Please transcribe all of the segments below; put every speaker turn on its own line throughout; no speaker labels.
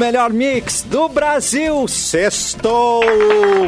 melhor mix do Brasil, sextou!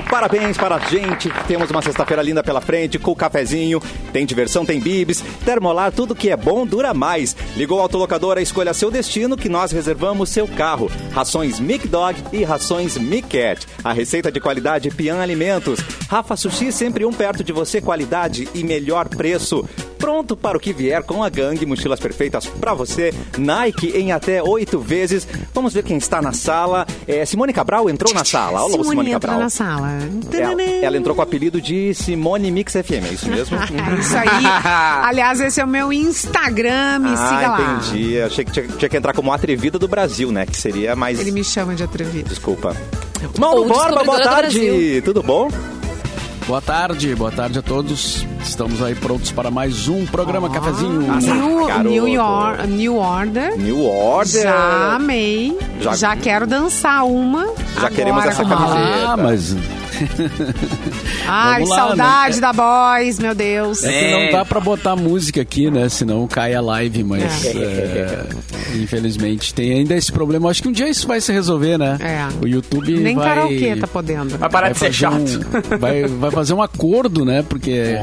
Parabéns para a gente, temos uma sexta-feira linda pela frente, com cafezinho, tem diversão, tem bibs, termolar, tudo que é bom dura mais. Ligou a autolocadora, escolha seu destino que nós reservamos seu carro. Rações Mic Dog e rações Mic Cat. A receita de qualidade Pian Alimentos. Rafa Sushi, sempre um perto de você, qualidade e melhor preço pronto para o que vier com a gangue, mochilas perfeitas para você, Nike em até oito vezes. Vamos ver quem está na sala. É, Simone Cabral entrou na sala. Olá,
Simone,
Simone
entrou
Cabral.
na sala.
Ela, ela entrou com o apelido de Simone Mix FM, é isso mesmo?
É isso aí. Aliás, esse é o meu Instagram, me siga
ah,
lá.
entendi. Achei que tinha, tinha que entrar como atrevida do Brasil, né? Que seria mais.
Ele me chama de atrevido.
Desculpa. Mauro Borba, boa tarde. Tudo bom?
Boa tarde, boa tarde a todos. Estamos aí prontos para mais um programa Cafezinho.
New,
garoto.
New, York, New Order.
New Order.
Já amei.
Já-
Já, quero dançar uma.
Já queremos
agora
essa
com-
camiseta.
Ah, mas
Ai,
lá,
saudade
né?
da Boys, meu Deus.
é que
É.
não dá pra botar música aqui, né? Senão cai a live, mas é, infelizmente tem ainda esse problema. Acho que um dia isso vai se resolver, né?
É.
O YouTube
Nem
vai...
karaokê tá podendo.
Vai parar
vai
de ser chato.
um- vai, vai fazer um acordo, né? Porque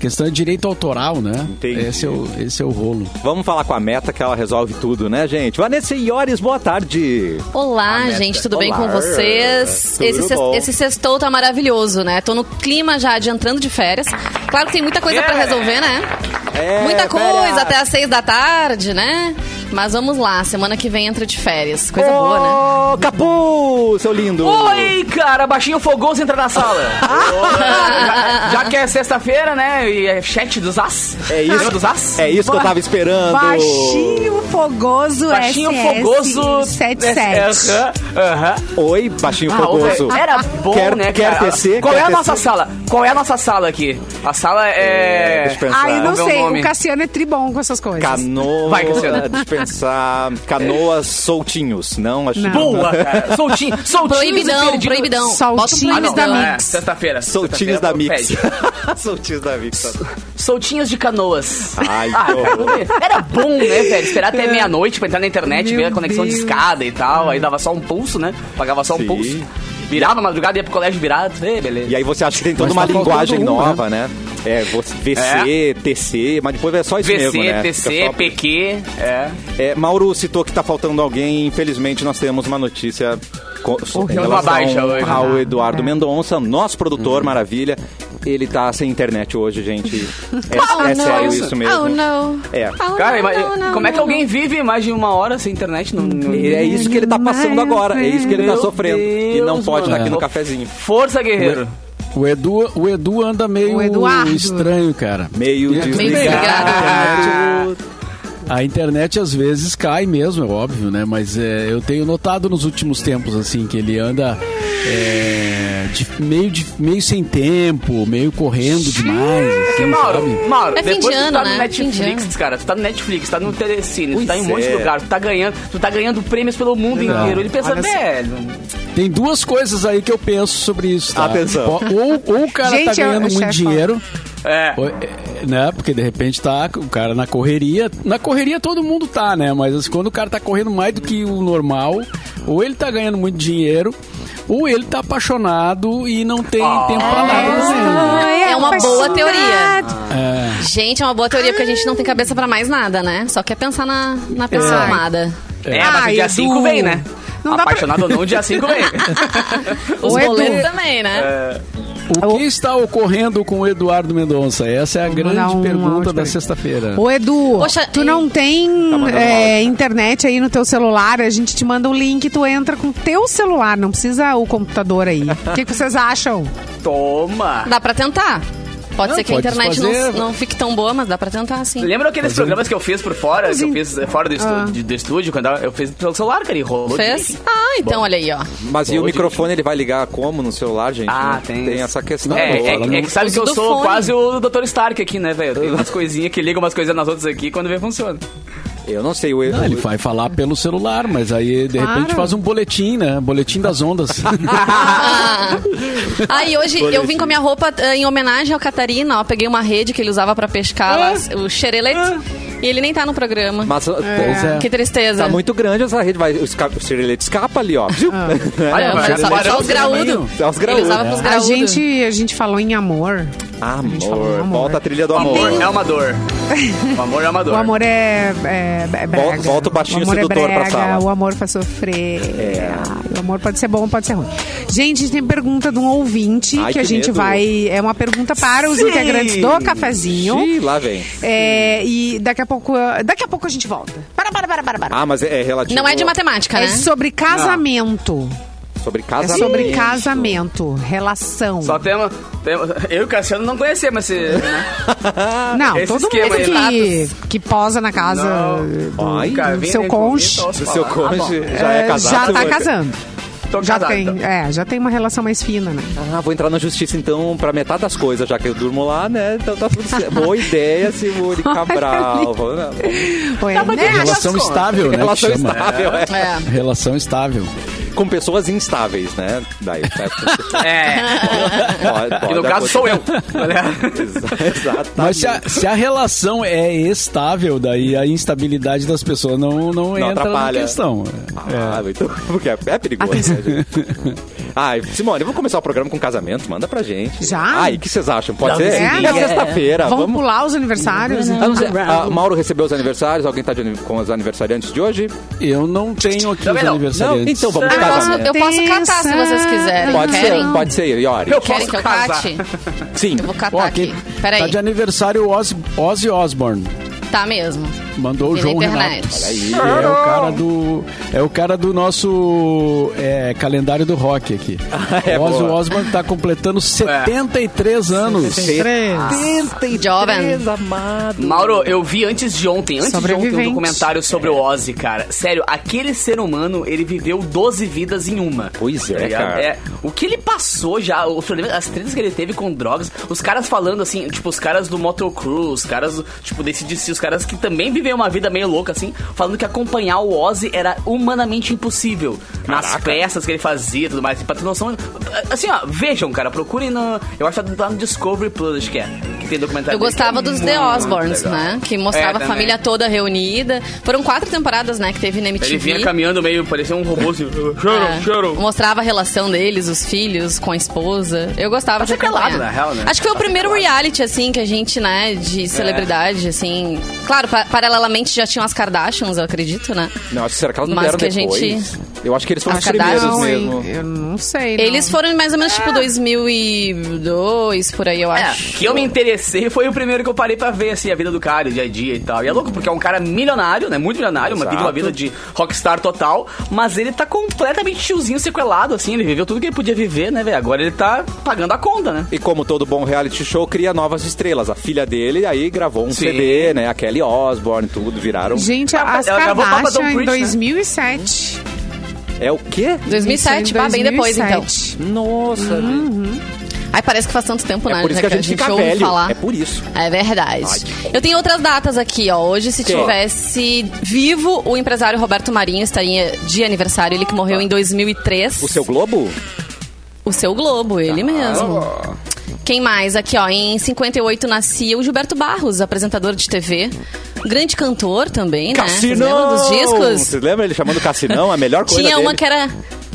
questão de direito autoral, né?
Entendi.
Esse é, o, esse é o rolo.
Vamos falar com a meta que ela resolve tudo, né, gente? Vanessa Iores, boa tarde.
Olá, gente, tudo bem com
Olá.
vocês?
Tudo
Esse,
bom.
esse sextou tá maravilhoso, né? Tô no clima já adiantando de férias. Claro que tem muita coisa pra resolver, né?
É,
Muita coisa,
férias.
até às seis da tarde, né? Mas vamos lá, semana que vem entra de férias. Coisa boa, né?
Ô, Capu, seu lindo.
Oi, cara, baixinho fogoso entra na sala. já, já que é sexta-feira, né? E é chat dos as.
É isso.
Dos as?
É isso que eu tava esperando.
Baixinho Fogoso
Baixinho
SS
fogoso.
77.
Aham, aham.
Oi, baixinho
Ah,
fogoso.
Era bom,
Quer-
né,
quer tecer?
Qual
Quer
é a
tecer?
nossa sala? Qual é a nossa sala aqui? A sala
É,
é...
Ah, eu não sei.
nome.
O Cassiano é tribom com essas coisas.
Canoa.
Vai, Cassiano.
Dispensar canoas soltinhos. Não, acho
Não.
Boa, cara. Soltinho, soltinho.
Proibidão, proibidão.
Soltinhos
um
da. Mix.
Sexta-feira.
Soltinhos da
Sexta-feira,
Mix. soltinhos da Mix.
Soltinhos de canoas.
Ai,
Ah,
que
cara,
horror.
era bom, né, velho? Esperar até meia-noite pra entrar na internet,
Meu
ver a conexão de
Deus.
escada e tal. Aí dava só um pulso, né? Pagava só um
Sim.
pulso. Virava a madrugada, ia pro colégio virado. Ei, beleza.
E aí você acha que tem toda
Mas
uma
tá faltando
linguagem
um,
nova, né? É, você, VC, TC, mas depois é só isso
VC,
mesmo, né?
TC, PQ, é.
É, Mauro citou que tá faltando alguém. Infelizmente, nós temos uma notícia co- so- em relação
baixa hoje.
ao Eduardo
É.
Mendonça, nosso produtor, maravilha. Ele tá sem internet hoje, gente. É,
Oh,
é sério isso mesmo.
Oh, não.
É.
Oh,
Cara,
não, não, não,
como é que
não,
alguém vive mais de uma hora sem internet? No, no-
é isso que ele tá passando agora. É isso que ele tá sofrendo. e não
Deus,
pode estar
mano.
aqui no cafezinho.
Força, guerreiro.
O Edu, o Edu anda meio
O
estranho, cara.
Meio
Meio
desligado.
A internet às vezes cai mesmo, é óbvio, né? Mas é, eu tenho notado nos últimos tempos, assim, que ele anda é, de- meio, de- meio sem tempo, meio correndo demais.
Porque,
Assim,
Mauro,
sabe?
Mauro,
É fim
depois
de
tu
ano,
tá
né?
no
de
Netflix, cara. Tu tá no Netflix, tá no Telecine, tu tá em um
Pois
monte de
é.
lugar, tu tá ganhando, tu tá ganhando prêmios pelo mundo
Não.
inteiro. Ele pensa, velho.
Tem duas coisas aí que eu penso sobre isso, tá?
Atenção.
Ou, ou o cara
Gente,
tá ganhando muito dinheiro,
É.
é, né? Porque de repente tá o cara na correria. Na correria todo mundo tá, né? Mas assim, quando o cara tá correndo mais do que o normal, ou ele tá ganhando muito dinheiro, ou ele tá apaixonado e não tem tempo pra nada também.
É uma boa teoria.
É.
Gente, é uma boa teoria, porque a gente não tem cabeça pra mais nada, né? Só quer pensar na, na pessoa
É.
amada.
É, mas o dia
Edu.
5 vem, né?
Não dá pra-
Apaixonado ou não, o dia 5 vem.
Os boletos também, né?
O que está ocorrendo com o Eduardo Mendonça? Essa é a grande
um
pergunta da sexta-feira.
Ô, Edu,
Poxa,
tu não tem
mandando
é, internet aí no teu celular, a gente te manda o link, tu entra com o teu celular, não precisa o computador aí. O que, que vocês acham?
Toma.
Dá pra tentar. Pode
Não,
ser que a internet
fazer-
não, não fique tão boa, mas dá pra tentar, sim.
Lembra aqueles programas que eu fiz por fora, que eu fiz eh, fora do,
Ah.
de- do estúdio, quando eu fiz pelo celular, cara, e rolou.
Fez? Ah, então olha aí, ó.
Mas e o microfone ele vai ligar como no celular, gente?
Ah, tem
Tem essa questão.
É, é, é que sabe que eu sou
fone.
quase o Dr. Stark aqui, né, velho? Tem umas coisinhas que ligam umas coisinhas nas outras aqui, quando vem funciona.
Eu não sei. O,
Não, ele vai falar pelo celular, mas aí de
Claro.
repente faz um boletim, né? Boletim das ondas.
Ah, e hoje eu vim com a minha roupa eh, em homenagem ao Catarina, ó. Peguei uma rede que ele usava pra pescar lá, o xerelete. E ele nem tá no programa.
Mas
Pois é.
Que tristeza.
tá muito grande essa rede. Vai, o, esca- o serelete escapa ali, ó. Viu?
Olha,
Não, mas só, só os graúdos. Ele usava pros
A
graúdos.
gente, a gente falou em amor. Gente
Amor. Volta a trilha do
O
amor.
amor é uma dor. O amor é uma dor.
O amor é, é, é brega.
Volta- o baixinho
amor
sedutor
é
pra
brega,
sala.
O amor faz sofrer. Ai, o amor pode ser bom, pode ser ruim. Gente, a gente tem pergunta de um ouvinte
Ai,
que a
que
gente
medo.
vai... É uma pergunta para os
Sim.
integrantes do cafezinho.
Ih, lá vem.
É, e daqui a pouco daqui a pouco a gente volta. Para, para, para, para, para.
Ah, mas é relativo.
Não é de matemática,
É
né?
sobre casamento.
Sobre
É
casamento.
sobre casamento, relação.
Só temos, temos. Eu e o Cassiano não conhecemos esse. Né?
Não,
Esse
todo
esquema
mundo
aí.
que, que posa na casa
Não.
do,
Ai,
do
Cara, vem
seu cônjuge.
então,
O seu.
Ah,
cônjuge já é
é,
casado?
já tá casando.
Tô
Já
casado,
tem,
então.
é, já tem uma relação mais fina, né?
Ah, vou entrar na justiça então pra metade das coisas, já que eu durmo lá, né? Então tá tudo certo. Boa ideia, Simone Cabral.
Foi,
Tá,
né?
tem
Relação estável, né?
Relação estável, é.
É.
Relação estável.
Com pessoas instáveis, né? Daí, é,
É.
pode, pode
Que no caso sou eu.
Mas se a, se a relação é estável, daí a instabilidade das pessoas não, não, entra
atrapalha.
na questão.
Ah, muito. Porque é, é perigoso, né, gente? Ai, Simone, vamos começar o programa com casamento. Manda pra gente.
Já?
Ai, o que vocês acham? Pode ser?
sim.
É sexta-feira.
Vamos,
Vamos.
pular os aniversários?
Ah, sei, ah, Mauro recebeu os aniversários? Alguém tá de com os aniversariantes de hoje?
Eu não tenho aqui
Também
os
não.
aniversariantes.
Não, então vamos
Eu
de
posso,
casamento.
eu posso catar se vocês quiserem.
Pode
Querem?
ser, pode ser, Iori.
Eu
Querem
posso
que eu
casar.
cate?
Sim.
Eu vou catar
Ó,
aqui.
aqui
Peraí.
tá de aniversário Ozzy, Ozzy Osbourne.
Tá mesmo.
Mandou o João
internet.
Renato.
Olha aí.
É o cara do é o cara do nosso é, calendário do rock aqui.
É,
o Ozzy. Osbourne tá completando 73 anos.
Três.
Jovem.
amado.
Mauro, eu vi antes de ontem, antes de ontem, um documentário sobre o Ozzy, cara. Sério, aquele ser humano, ele viveu 12 vidas em uma.
Pois é,
Tá
cara.
É, o que ele passou já, os problemas, as tretas que ele teve com drogas, os caras falando assim, tipo, os caras do Motocross, os caras, tipo, desse DC, os caras que também viveram uma vida meio louca, assim, falando que acompanhar o Ozzy era humanamente impossível. Nas
Caraca.
festas que ele fazia e tudo mais. Pra ter noção. Assim, ó, vejam, cara, procurem no. Eu acho que tá no Discovery Plus, acho que é. Que tem documentário.
Eu gostava
dele,
dos
é
The Osborns, né? Que mostrava
É,
a família toda reunida. Foram quatro temporadas, né? Que teve na
Ele
MTV.
vinha caminhando meio, parecia um robô assim.
É,
Choro, choro.
Mostrava a relação deles, os filhos com a esposa. Eu gostava
Tá
de acompanhar.
na real, né?
Acho que foi o
Tá
primeiro
sequelado.
reality, assim, que a gente, né, de celebridade, assim... Claro, pa- paralelamente já tinham as Kardashians, eu acredito, né?
Não, acho que será que elas não
Mas
vieram
que a
depois?
gente-
Eu acho que eles foram os
Acho
primeiros
Não,
mesmo.
Eu não sei. não.
Eles foram mais ou menos, tipo, 2002, por aí, eu
É,
acho.
que eu me interessei foi o primeiro que eu parei pra ver, assim, a vida do cara, o dia a dia e tal. E é louco, porque é um cara milionário, né? Muito milionário, uma,
Exato.
vive uma vida de rockstar total, mas ele tá completamente tiozinho sequelado, assim, ele viveu tudo que ele podia viver, né, velho? Agora ele tá pagando a conta, né?
E como todo bom reality show, cria novas estrelas. A filha dele aí gravou um
Sim.
CD, né? A Kelly Osbourne, tudo, viraram...
Gente,
Ah,
as
ela gravou Papa
Kardashian em
Preach, né?
2007.
É o quê?
2007, bah, bem depois, então.
2007.
Nossa,
Ai, parece que faz tanto tempo,
É
né?
por isso que a gente fica
ouve
velho.
falar.
É por isso.
É verdade.
Ai,
Eu tenho outras datas aqui, ó. Hoje, se
Que?
tivesse vivo, o empresário Roberto Marinho estaria de aniversário. Ele que morreu em 2003.
O seu Globo?
O seu Globo, ele
Ah.
mesmo. Quem mais? Aqui, ó. Em 58 nascia o Gilberto Barros, apresentador de TV. Grande cantor também, né? Vocês
Cassinão!
lembram dos discos?
Vocês lembram ele chamando Cassinão? A melhor coisa
Tinha
dele.
uma que era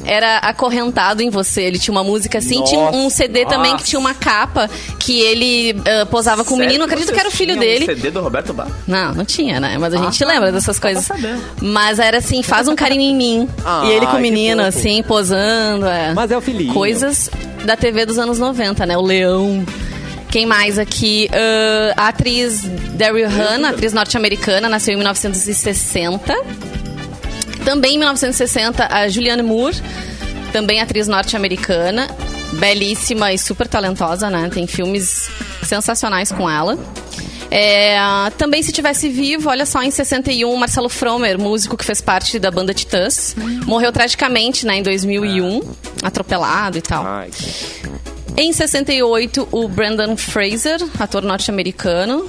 era acorrentado em você. Ele tinha uma música assim, tinha um
Nossa,
CD também que tinha uma capa que ele ah, posava com o menino. Acredito que era o filho dele.
Um CD do Roberto Bar.
Não, não tinha, né? Mas a gente
tá.
lembra dessas coisas. Mas era assim, faz um carinho em mim.
Ah,
e ele com o menino, assim, posando. É.
Mas é o filhinho.
Coisas da TV dos anos 90, né? O Leão. Quem mais aqui? Ah, a atriz Daryl Hannah, atriz norte-americana, nasceu em 1960. Também em 1960, a Julianne Moore, também atriz norte-americana. Belíssima e super talentosa, né? Tem filmes sensacionais com ela. É, também, se tivesse vivo, olha só, em 61, Marcelo Fromer, músico que fez parte da banda Titãs, morreu tragicamente, né, em 2001, atropelado e tal.
Ai,
Em 68, o Brandon Fraser, ator norte-americano.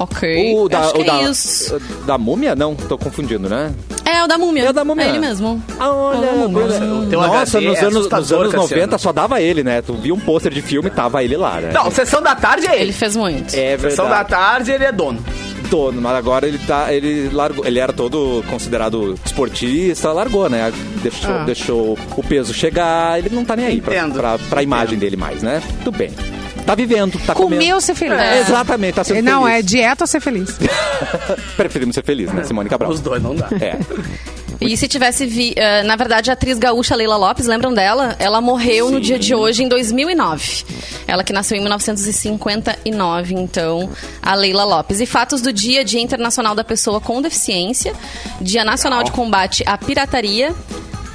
Ok.
O da,
Acho
o
que
da,
é isso.
da múmia? Não, tô confundindo, né?
É o da múmia.
É o da múmia.
É ele mesmo.
Ah, olha,
Ah,
coisa-
o teu
Nossa, nos
é
anos, nos anos
Cassiano.
90 só dava ele, né? Tu via um pôster de filme e tava ele lá, né?
Não, sessão da tarde é
Ele
ele.
fez muito.
é
Sessão da
verdade.
tarde ele é dono.
Dono, mas agora ele tá. Ele largou. Ele era todo considerado esportista, largou, né? Deixou,
Ah.
deixou o peso chegar, ele não tá nem aí pra,
Entendo.
pra, pra imagem dele mais, né? Tudo bem. Tá vivendo, tá
Comeu
comendo.
ser feliz.
É, Exatamente, tá sendo
Não, é
feliz.
dieta ou ser feliz.
Preferimos ser feliz, né, Simone Cabral?
Os dois não dá.
É.
E se tivesse vi, eh, na verdade, a atriz gaúcha Leila Lopes, lembram dela? Ela morreu no dia de hoje, em 2009. Ela que nasceu em 1959, então, a Leila Lopes. E fatos do dia, Dia Internacional da Pessoa com Deficiência, Dia Nacional de Combate à Pirataria,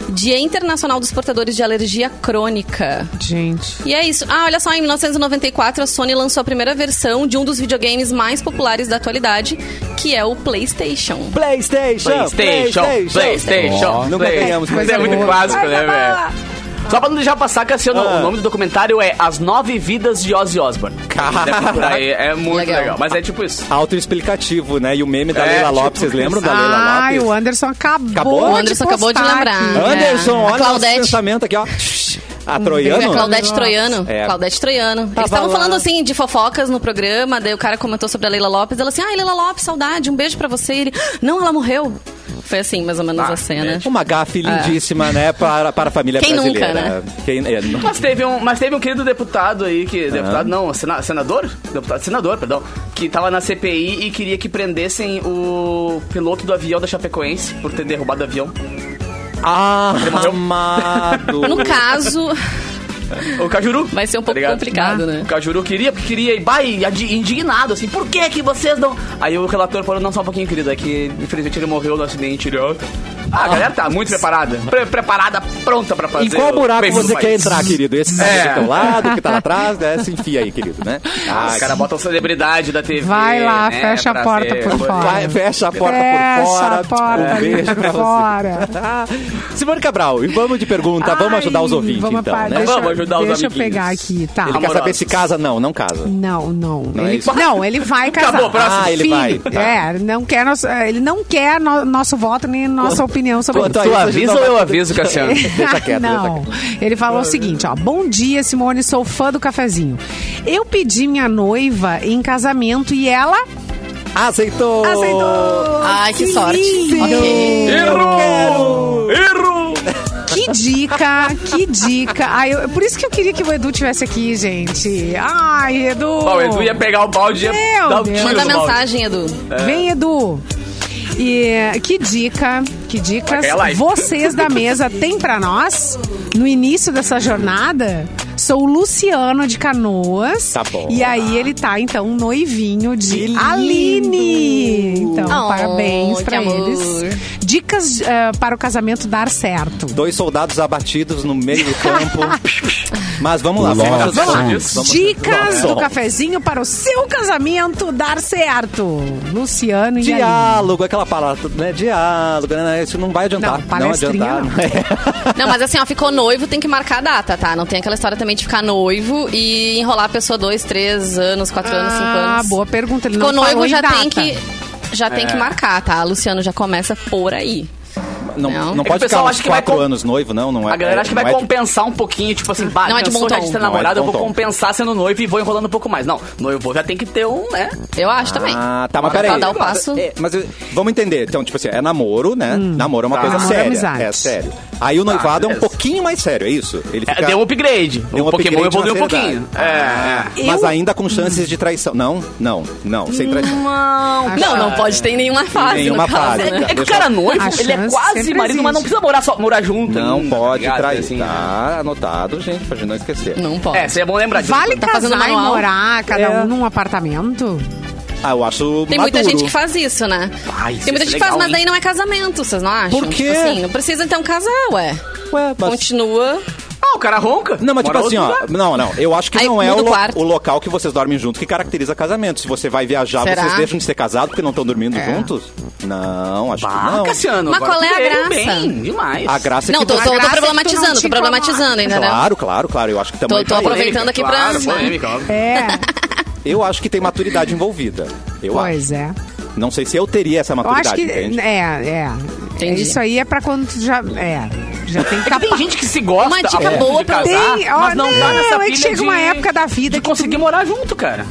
Dia Internacional dos Portadores de Alergia Crônica.
Gente.
E é isso. Ah, olha só, em 1994 a Sony lançou a primeira versão de um dos videogames mais populares da atualidade, que é o PlayStation.
PlayStation!
PlayStation, PlayStation.
Ó, nunca
Play-
ganhamos
Mas é muito clássico, né, velho? Só pra não deixar passar, Cassiano,
Ah.
o nome do documentário é As Nove Vidas de Ozzy Osbourne.
Caraca.
Aí, É muito
Legal.
legal. Mas é tipo isso.
Autoexplicativo, né? E o meme da
É,
Leila
tipo
Lopes, vocês
isso.
lembram da Leila
Ai,
Lopes?
o Anderson acabou,
Acabou?
O
de
Anderson acabou de lembrar.
aqui.
Anderson,
É.
olha
A
o
Claudete.
pensamento aqui, ó. A
É
Troiano?
Claudete Troiano.
É.
Claudete Troiano.
Tava
Eles estavam falando assim de fofocas no programa, daí o cara comentou sobre a Leila Lopes. Ela assim, ai, Leila Lopes, saudade, um beijo pra você. E ele, não, ela morreu. Foi assim, mais ou menos
Ah,
a cena.
Uma gafe lindíssima, né? Para, para a família
Quem nunca,
brasileira.
né?
Quem, é, não-
Mas teve, um, mas teve um querido deputado aí, que. Deputado não, sena- senador? Deputado, senador, perdão. Que tava na CPI e queria que prendessem o piloto do avião da Chapecoense por ter derrubado o avião.
Ah, amado.
No caso,
O Cajuru.
vai ser um
tá
pouco
ligado?
complicado, né?
O Cajuru queria, porque queria, e e adi- indignado, assim, por que que vocês não... Aí o relator falou, não, só um pouquinho, querido, é que infelizmente ele morreu no acidente. Ele. Ah, a galera tá muito preparada. Pre- preparada, pronta pra fazer
Em qual buraco você
país.
quer entrar, querido? Esse que tá
É.
do teu lado, que tá lá atrás, né? Se enfia aí, querido, né?
Ah, os caras botam celebridade da TV.
Vai lá,
né,
fecha a
pra
porta
ser-
por fora.
Vai, fecha a porta
Fecha
por fora.
a porta
um beijo
por
pra
fora.
você. Simone Cabral, e vamos de pergunta. vamos
Ai,
ajudar os ouvintes,
vamos
então, né?
Deixa,
Vamos ajudar os
deixa eu pegar aqui, tá.
Ele quer
Amorosos.
saber se casa? Não, não casa.
Não, não.
Não é
ele,
isso?
não, ele vai casar.
Acabou, próximo.
Ah, ele
Filho,
vai. Tá.
É, não quer nosso, ele não quer no- nosso voto nem nossa opinião sobre isso.
a
Tu
isso, gente
avisa ou eu aviso, Cassiano?
Deixa quieto,
não.
deixa quieto.
Ele falou o seguinte, ó. Bom dia, Simone, sou fã do cafezinho. Eu pedi minha noiva em casamento e ela
Aceitou!
aceitou.
Ai, que sorte.
lindo.
Ok.
Erro! Erro!
Que dica, que dica. Ai, eu- por isso que eu queria que o Edu tivesse aqui, gente. Ai, Edu.
O Edu ia pegar o balde e ia
Meu
dar tiro
Manda mensagem, Edu.
Vem, Edu. E que dica, que dicas vocês da mesa têm pra nós no início dessa jornada? Sou o Luciano de Canoas.
Tá bom.
E aí ele tá, então, noivinho de. Aline. Então,
Oh,
parabéns
amor.
eles. Dicas eh, para o casamento dar certo.
Dois soldados abatidos no meio do campo. Mas vamos lá, vamos ajudar.
Vamos lá.
Dicas do cafezinho para o seu casamento dar certo. Luciano e Aline.
Diálogo, aquela palavra, né? Diálogo, né? Isso não vai adiantar.
Não, palestrinha
adiantar.
Não, mas assim, ó, ficou noivo, tem que marcar a data, tá? Não tem aquela história também de ficar noivo e enrolar a pessoa dois, três anos, quatro anos, cinco
Ah,
anos.
boa pergunta. Ele
Ficou
não falou
noivo,
em
já
data.
tem que. Já tem que marcar, tá? Luciano já começa por aí.
Não,
Não.
não
É
que
pode
o pessoal
ficar
acha
uns
que vai
quatro
com-
anos noivo, não, não é.
A galera acha que vai
é de-
compensar um pouquinho, tipo assim, bah,
Não é de
pensou já de ter
é de
namorado, eu vou compensar sendo noivo e vou enrolando um pouco mais. Não, noivo já tem que ter um, né?
Eu acho também.
Ah, tá, mas
Pra
peraí.
dar o passo.
É, mas vamos entender. Então, tipo assim, é namoro, né? Namoro é uma
Tá.
coisa
Namoro é
séria. É sério. Aí o noivado é um pouquinho mais sério, é isso? Ele
É,
fica...
deu um upgrade.
Deu um
o Pokémon
upgrade
evoluiu um pouquinho. É, é.
Mas ainda com chances de traição. Não, não, não, sem traição.
Não,
Não, não pode ter nenhuma fase.
nenhuma fase.
É que o cara noivo, ele é quase
sempre
marido, mas não precisa morar, só, morar junto.
Não
ainda,
pode
ligado?
trair.
Assim,
Tá anotado, gente, pra gente não esquecer.
Não pode.
É, seria bom lembrar disso.
Vale
Tá fazendo
casar e morar cada
É.
um num apartamento?
Ah, eu acho
Tem muita
maduro.
gente que faz isso, né?
Isso
Tem muita
ser
gente que faz, mas daí não é casamento, vocês não acham?
Por quê?
Tipo assim, não precisa então casar, ué.
Ué, mas-
Continua.
Ah, o cara ronca.
Não, mas tipo assim, ó.
lugar.
Não, não. Eu acho que
Aí
não é o, lo-
quarto.
o local que vocês dormem junto que caracteriza casamento. Se você vai viajar,
Será?
vocês deixam de ser casados porque não estão dormindo
É.
juntos? Não, acho que
Ah,
não.
Cassiano,
Mas qual é a graça?
Bem, demais.
A graça é
Não,
que
tô,
você-
tô,
é
tô
que tu
problematizando,
não
tô problematizando, entendeu?
Claro, claro, claro. Eu acho que também.
Tô- tô
tá aí.
aproveitando aqui pra-
claro, polêmica, óbvio.
É.
Eu acho que tem maturidade envolvida. Eu
Pois é.
acho. Não sei se eu teria essa
Eu
maturidade,
acho que.
entende?
É, é.
Entendi.
Isso aí é pra quando tu já. É. Já tem que
É que tem gente que se gosta
Uma dica
ponto
boa pra-
casar,
Tem, ó,
mas não, tá
não,
nessa
é que chega uma
de-
época da vida
de
que
conseguir
tu-
morar junto, cara.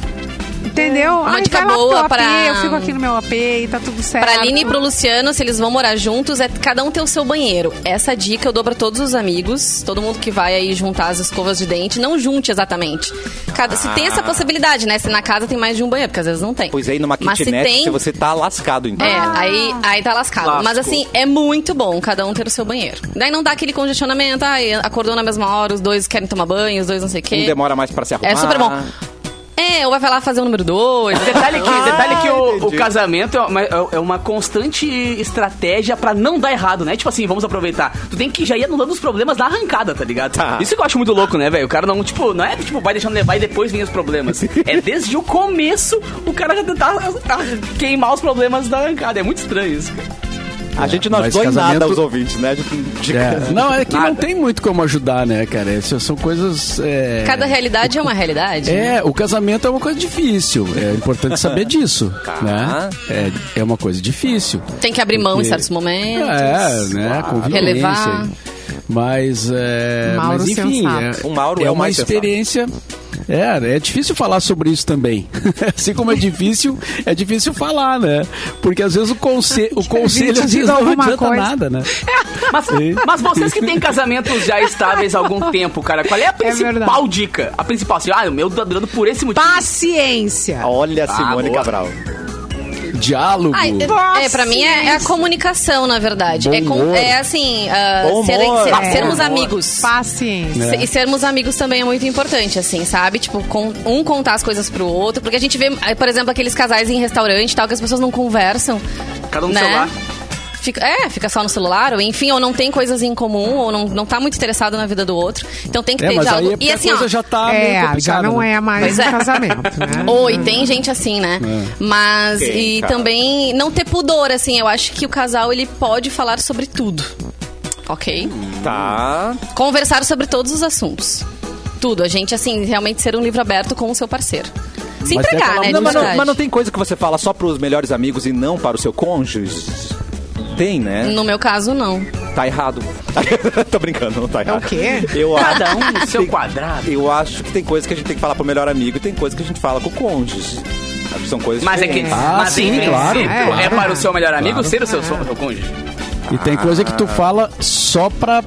Entendeu?
Uma
Ai,
dica boa pra-
Eu fico aqui no meu AP e tá tudo certo.
Pra Aline e pro Luciano, se eles vão morar juntos, é cada um ter o seu banheiro. Essa dica eu dou pra todos os amigos, todo mundo que vai aí juntar as escovas de dente, não junte exatamente. Cada, Se tem essa possibilidade, né? Se na casa tem mais de um banheiro, porque às vezes não tem.
Pois aí, numa
Mas se
kitnet, se,
tem,
você tá lascado, então.
É, aí, aí tá lascado.
Lascou.
Mas assim, é muito bom cada um ter o seu banheiro. Daí não dá aquele congestionamento, ai, acordou na mesma hora, os dois querem tomar banho, os dois não sei o
Um
quê.
demora mais pra se arrumar.
É super bom. É, ou vai falar fazer o número dois.
Detalhe que, detalhe que o, o casamento é uma, é uma constante estratégia pra não dar errado, né? Tipo assim, vamos aproveitar. Tu tem que já ir anulando os problemas na arrancada, tá ligado?
Tá.
Isso que eu acho muito louco, né, velho? O cara não, tipo, não é tipo, vai deixando levar e depois vem os problemas. é desde o começo o cara já tentar ah, queimar os problemas da arrancada. É muito estranho isso.
A gente não ajudou em
casamento-
nada os ouvintes, né? Gente-
É. Não, é que
Nada.
não tem muito como ajudar, né, cara? Essas são coisas. é,
Cada realidade é uma realidade.
É, o casamento é uma coisa difícil. É importante saber disso,
Tá.
né? É, é uma coisa difícil.
Tem que abrir mão em certos momentos.
É, né? Convivência.
Relevar.
Mas, é,
Mauro
mas enfim,
sensato.
é,
O Mauro é
é
o
uma
mais sensato.
É, é difícil falar sobre isso também. assim como é difícil, é difícil falar, né? Porque às vezes o, conse o conselho às vezes não adianta
coisa.
nada, né?
Mas,
Sim.
mas vocês que têm casamentos já estáveis há algum tempo, cara, qual é a principal
verdade.
dica? A principal, assim, ah, o meu tá durando por esse motivo.
Paciência.
Olha a Simone
Ah, boa.
Cabral.
Diálogo.
Ai, é, é, pra mim é, é a comunicação, na verdade.
Bom
É, com- é assim, ah, serem- ser-
É.
sermos amigos.
Paciência.
E sermos amigos também é muito importante, assim, sabe? Tipo, com- um contar as coisas pro outro. Porque a gente vê, eh, por exemplo, aqueles casais em restaurante e tal, que as pessoas não conversam.
Cada um no
né?
celular.
Fica, é, fica só no celular, ou enfim, ou não tem coisas em comum, ou não, não tá muito interessado na vida do outro. Então tem que
É,
ter
mas aí
diálogo.
é
E assim,
a coisa
ó.
já tá meio
É, já não
né?
é mais um
é.
casamento, né?
Oi, tem gente assim, né? Mas,
Tem,
e
cara.
também não ter pudor, assim. Eu acho que o casal, ele pode falar sobre tudo. Ok?
Tá.
Conversar sobre todos os assuntos. Tudo. A gente, assim, realmente ser um livro aberto com o seu parceiro. Se entregar,
aquela
né?
Não, mas, não, mas não tem coisa que você fala só pros melhores amigos e não para o seu cônjuge? Tem, né?
No meu caso, não.
Tá errado. Tô brincando, não tá errado.
o quê?
Eu acho,
Cada um no seu quadrado.
eu acho que tem coisa que a gente tem que falar pro melhor amigo e tem coisa que a gente fala com o cônjuge. Acho que são coisas
Mas é que.
diferentes.
Ah,
mas
sim,
em princípio,
claro,
é,
claro.
para o seu melhor amigo ser o seu, seu cônjuge.
E tem coisa que tu fala só pra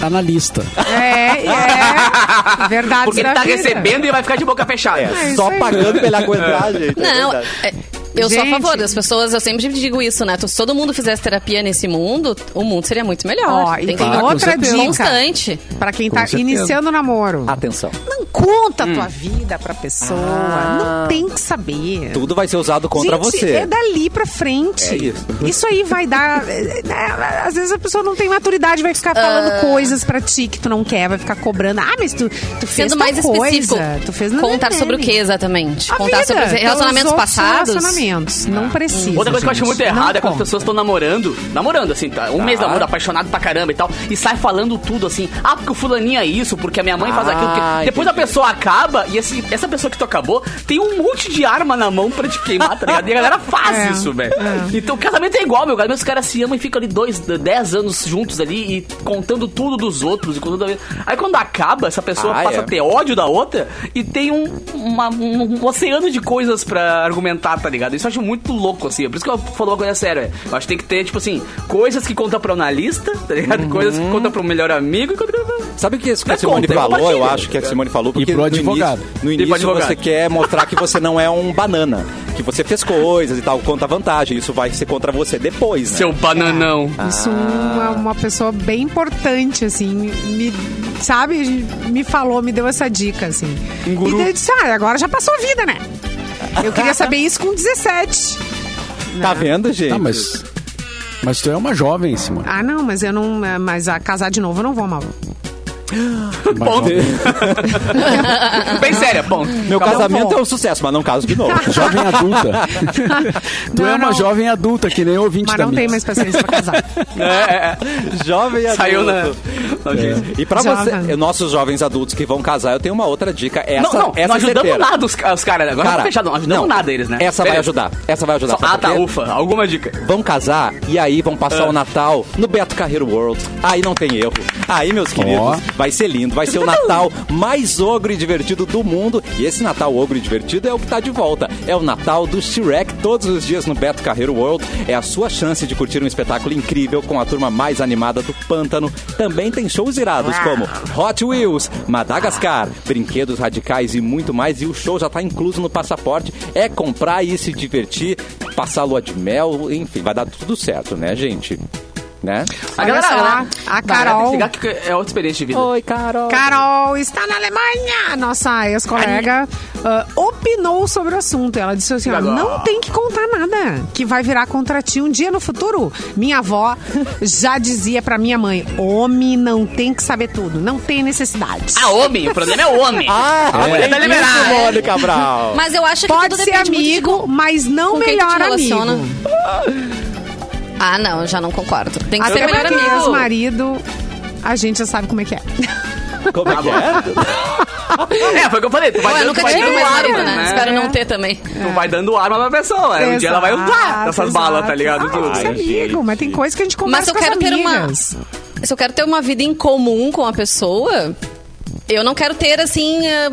analista.
É, é. Verdade
Porque ele
da
tá
vida.
recebendo e vai ficar de boca fechada.
É,
É
só
aí.
pagando pra ele aguentar, gente. é
Não,
verdade.
é, eu Gente. sou a favor das pessoas, eu sempre digo isso, né? Então, se todo mundo fizesse terapia nesse mundo, o mundo seria muito melhor.
Ó,
tem,
tem
claro,
outra dica.
para
Pra quem tá iniciando o namoro.
Atenção.
Não conta hum. a tua hum. vida pra pessoa.
Ah.
Não tem que saber.
Tudo vai ser usado contra
Gente,
você.
é dali pra frente.
É isso.
isso aí vai dar... Né, às vezes a pessoa não tem maturidade, vai ficar falando uh. coisas pra ti que tu não quer, vai ficar cobrando. Ah, mas tu, tu fez
Sendo mais
coisa.
específico.
Tu fez
Contar sobre o que exatamente?
A
contar
vida,
sobre relacionamentos passados.
Relacionamento. 500. Não ah, precisa.
Outra coisa gente. que eu acho muito errada é quando as pessoas estão namorando, namorando assim, tá? Um mês mês namoro, apaixonado pra caramba e tal, e sai falando tudo assim: "Ah, porque o fulaninho é isso, porque a minha mãe faz aquilo". Ah, depois a pessoa acaba e esse, essa pessoa que tu acabou tem um monte de arma na mão pra te queimar, tá ligado? E a galera faz
é.
isso, velho. É. Então o casamento é igual, meu. cara os caras se amam e ficam ali dois, dez anos juntos ali e contando tudo dos outros e contando... Aí quando acaba, essa pessoa
ah,
passa
é.
a ter ódio da outra e tem um, uma, um oceano de coisas pra argumentar, tá ligado? Isso eu acho muito louco, assim. É por isso que eu falo uma coisa séria. Eu acho que tem que ter, tipo assim, coisas que contam pra analista, tá ligado?
Uhum.
Coisas que contam pro melhor amigo e que...
Sabe o que isso que
É
a Simone
contra, é
falou? Eu acho que a Simone falou porque
pro
no
advogado.
início, no
E pro
início
advogado.
você quer mostrar que você não é um banana, que você fez coisas e tal, conta vantagem. Isso vai ser contra você depois, né?
Seu bananão.
Isso uma, uma pessoa bem importante, assim, me, sabe, me falou, me deu essa dica, assim.
Um guru.
E daí eu disse, ah, agora já passou a vida, né? Eu queria saber isso com 17.
Tá vendo, gente?
Tá, mas. Mas tu é uma jovem, Simone.
Ah, não, mas eu não. Mas a casar de novo eu não vou, mal.
Ponto. Bem séria, ponto.
Meu
Acabou.
casamento é um sucesso, mas não caso de novo.
Jovem adulta. tu
Não,
é uma
não.
jovem adulta, que nem ouvinte
Mas não tem mais paciência pra casar.
É, é, é.
Jovem adulto.
Saiu na, na audiência.
E pra
Jovem.
você, nossos jovens adultos que vão casar, eu tenho uma outra dica. Essa,
Não, não,
essa
não ajudamos
certeira.
nada os, os caras. Agora
Cara,
não fechado, não ajudamos
não.
nada eles, né?
Essa vai
Beleza.
ajudar. Essa vai ajudar.
Só- ah, tá, ufa. Alguma dica.
Vão casar e aí vão passar
Ah.
o Natal no Beto Carreiro World. Aí não tem erro. Aí, meus queridos,
Ó.
vai ser lindo. Vai ser o Natal mais ogro e divertido do mundo. E esse Natal ogro e divertido é o que tá de volta. É o Natal do Shrek todos os dias no Beto Carreiro World. É a sua chance de curtir um espetáculo incrível com a turma mais animada do pântano. Também tem shows irados como Hot Wheels, Madagascar, brinquedos radicais e muito mais. E o show já tá incluso no passaporte. É comprar e se divertir, passar lua de mel, enfim, vai dar tudo certo, né, gente? Né?
A
Olha
galera,
só,
né?
a Carol-
que ligar que é outra experiência de vida.
Oi, Carol.
Carol está na Alemanha. Nossa ex-colega ah, opinou sobre o assunto. Ela disse assim: ó, não tem que contar nada, que vai virar contra ti um dia no futuro. Minha avó já dizia pra minha mãe: homem não tem que saber tudo, não tem necessidade.
Ah, homem, o problema é o homem.
Ah,
A mulher tá
isso,
liberada.
Mônica Cabral.
Mas eu acho que
Pode
tudo
ser
depende muito de
amigo, mas não melhor amigo.
Ah, não, eu já não concordo. Tem que
Até
ser melhor
porque
amigo.
ex-marido, a gente já sabe como é que é.
Como é que é?
É, foi o que eu falei. Tu vai
Ué, eu
dando,
nunca
vai
tive
dando
mais
arma,
marido, né? Espero não ter também.
Tu vai dando arma pra pessoa. Aí um dia ela vai usar
Exato,
essas balas, tá
exato.
ligado?
Ah, ser
Tudo.
amigo, mas tem coisa que a gente conversa
Mas eu
com as
quero ter uma.
amigas.
Se eu quero ter uma vida em comum com a pessoa, eu não quero ter, assim, eh,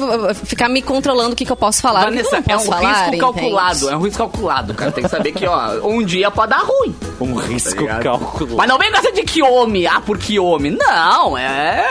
ficar me controlando o que, que eu posso falar. que que
Vanessa,
não
é um
posso falar,
risco calculado.
entende?
É um risco calculado, cara. Tem que saber que, ó, um dia pode dar ruim.
Um risco
ligado?
cálculo.
Mas não vem com essa de que homem, ah, porque homem. Não, é.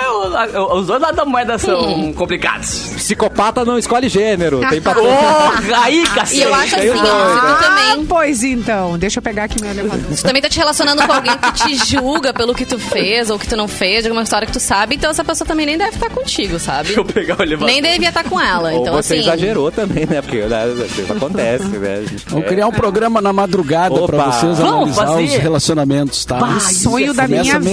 Os dois lados da moeda são complicados.
Psicopata não escolhe gênero. Tem pra
Porra, aí, cacete.
E eu acho assim, ó, se tu
Ah,
também.
pois então. Deixa eu pegar aqui meu elevador.
Tu também tá te relacionando com alguém que te julga pelo que tu fez ou que tu não fez, de alguma história que tu sabe, então essa pessoa também nem deve estar contigo, sabe?
Deixa eu pegar o elevador.
Nem devia estar com ela.
Ou
Então,
você
assim.
exagerou também, né? Porque né, isso acontece, né?
Vamos
quer-
criar um programa na madrugada
Opa.
pra vocês
Vamos
analisar
fazer.
os relacionamentos, tá?
Bah,
sonho
é
da minha vida.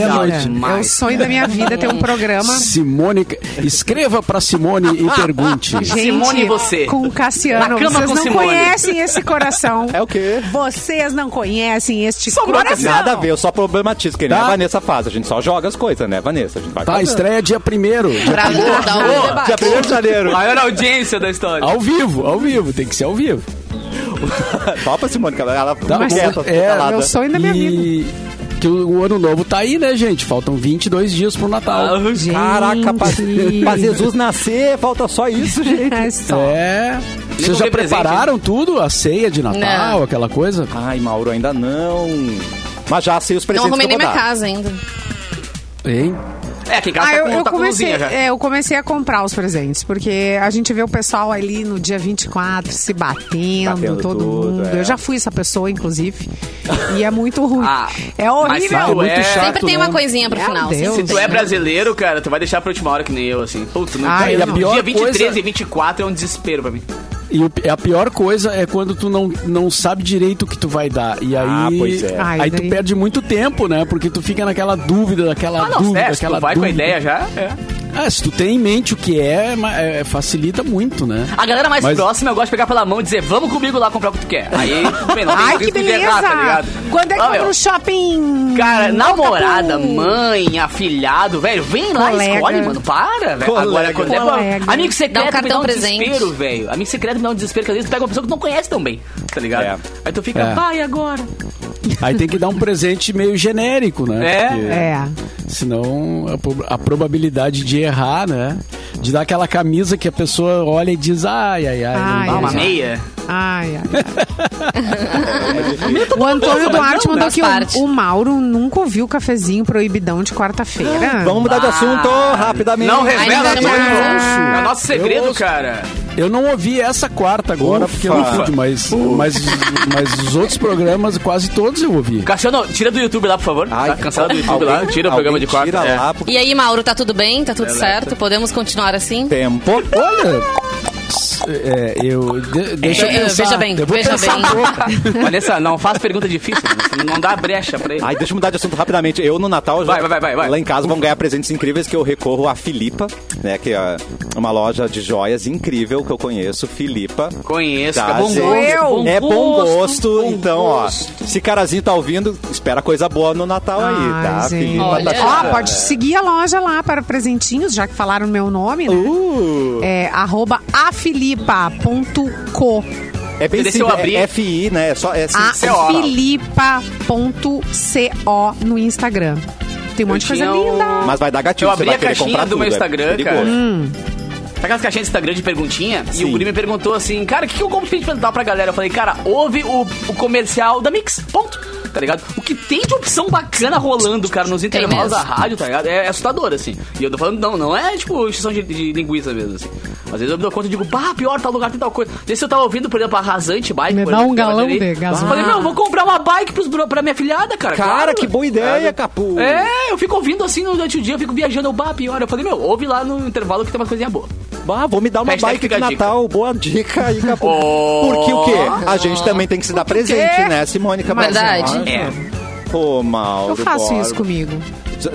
É o sonho da minha vida ter um programa.
Simone, escreva pra Simone e pergunte.
Gente,
Simone e você.
Com o Cassiano.
Na cama
Vocês
com
não
Simone.
conhecem esse coração.
É o quê?
Vocês não conhecem este
Sobrou
coração.
Nada a ver, eu só problematizo, que nem
Tá.
a Vanessa faz. A gente só joga as coisas, né, Vanessa? A gente vai
Tá,
fazendo.
estreia dia primeiro, dia
Pra dar um debate.
Dia 1 de janeiro.
Maior audiência da história.
Ao vivo, ao vivo, tem que ser ao vivo.
Topa, Simone, que ela, ela
Tá,
ficou quieta,
é,
calada.
É o sonho da minha vida.
E que o, o ano novo tá aí, né, gente? Faltam 22 dias pro Natal.
Ah,
Gente.
Caraca, pra, pra Jesus nascer, falta só isso, gente.
É só.
É. Vocês já
comprei presente,
prepararam tudo? A ceia de Natal,
Não.
aquela coisa?
Ai, Mauro, ainda não. Mas já sei os
Não
presentes
arrumei
que
nem minha casa ainda.
Hein?
É, aqui em casa
Ah,
tá
eu,
com,
eu
tá com
comecei, é, eu comecei a comprar os presentes, porque a gente vê o pessoal ali no dia 24 se batendo,
Batendo
todo
tudo,
mundo.
é.
Eu já fui essa pessoa, inclusive. e é muito ruim.
Ah,
é
mas
horrível.
se
é muito chato,
Sempre tem
né?
uma coisinha pro
Meu
final.
Deus.
Se tu é brasileiro, cara, tu vai deixar pra última hora que nem eu, assim. Putz, não
Ai, e
pior
dia 23
coisa-
e 24 é um desespero pra mim.
E o- a pior coisa é quando tu não, não sabe direito o que tu vai dar. E aí,
Ah, pois é.
Ai,
aí tu perde muito tempo, né? Porque tu fica naquela dúvida, daquela
Ah, não,
dúvida,
é, se
aquela
tu vai com a
dúvida.
ideia já, é.
Ah, se tu tem em mente o que é, é, facilita muito, né?
A galera mais
Mas-
próxima eu gosto de pegar pela mão e dizer, vamos comigo lá comprar o que tu quer. Aí, bem, não tem
Ai, que beleza!
errar, tá ligado?
Quando é que vou
meu,
no shopping?
Cara, namorada, mãe, afilhado, velho, vem lá e
Colega.
escolhe, mano. Para, velho. Agora, quando é pra-
Colega.
Amigo secreto
Dá um
me dá
cartão
um
presente.
desespero, velho. Amigo secreto me dá um desespero, que às vezes tu pega uma pessoa que tu não conhece tão bem, tá ligado?
É.
Aí tu fica,
É.
vai agora.
Aí tem que dar um presente meio genérico, né?
É.
Porque
É.
Senão a, a probabilidade de errar, né? De dar aquela camisa que a pessoa olha e diz, ai, ai, ai.
Ai,
não
Dá uma
ai,
meia.
Ai, ai. o Antônio Duarte mandou
parte.
o, o Mauro nunca ouviu o cafezinho proibidão de quarta-feira.
Vamos mudar de assunto rapidamente.
Não revela
não ouço.
É nosso segredo, cara.
Eu não ouvi essa quarta agora,
Ufa.
porque eu não pude, mas, mas, mas os outros programas, quase todos eu ouvi.
Cassiano, tira do YouTube lá, por favor.
Ai,
tá? Cancela do YouTube
alguém-
lá, tira o programa de quarta.
Tira
é.
lá, porque
E aí, Mauro, tá tudo bem? Tá tudo certo? Podemos continuar assim?
tempo.
Olha, É, eu. de- deixa eu
É,
pensar.
veja bem,
eu
veja
pensar
bem.
um pouco.
Vanessa, não faz pergunta difícil, né? não dá brecha pra ele.
Ai, deixa eu mudar de assunto rapidamente. Eu no Natal já,
Vai, vai, vai, vai.
lá em casa vão ganhar presentes incríveis que eu recorro a Filipa, né? Que é uma loja de joias incrível que eu conheço, Filipa.
Conheço,
Tá,
é bom gosto.
É bom gosto,
bom
então,
gosto.
ó. Se carazinho tá ouvindo, espera coisa boa no Natal aí,
Ai,
tá?
gente.
Filipa
Olha.
tá
Ó, pode seguir a loja lá para presentinhos, já que falaram meu nome, né?
Uh,
É arroba afilipa.co.
é bem simples,
abrir.
é FI, né? É só, é assim,
afilipa.co no Instagram. Tem um monte de coisa
o-
linda.
Mas vai dar gatilho,
Eu abri a caixinha do meu
é
Instagram,
perigoso.
cara. Tá aquelas caixinhas de Instagram de perguntinha? E
Sim.
o Guri me perguntou assim, cara, o que, que eu compro de perguntar pra galera? Eu falei, cara, ouve o, o comercial da Mix, ponto. Tá ligado? O que tem de opção bacana rolando, cara, nos intervalos da rádio, tá ligado? É assustador, assim. E eu tô falando, não, não é tipo extensão de, de linguiça mesmo, assim. Às vezes eu me dou conta e digo, bah, pior, tal lugar tem tal coisa. Desse eu tava ouvindo, por exemplo, a Rasante Bike.
Me
por
dá
exemplo,
um galão de gasolina.
Eu falei, meu, eu vou comprar uma bike pros, pra minha filhada, cara.
Cara,
claro.
que boa ideia,
Sabe?
Capu.
É, eu fico ouvindo assim durante o dia, eu fico viajando, eu, bah, pior. Eu falei, meu, ouve lá no intervalo que tem uma coisinha boa.
Ah, vou me dar uma
Hashtag
bike de Natal. Boa dica aí, Capu.
Oh.
Porque o quê? A gente também tem que se dar presente, né, Simone Cabral?
Verdade.
É.
Pô, Mauro.
Eu faço
Borba.
isso comigo.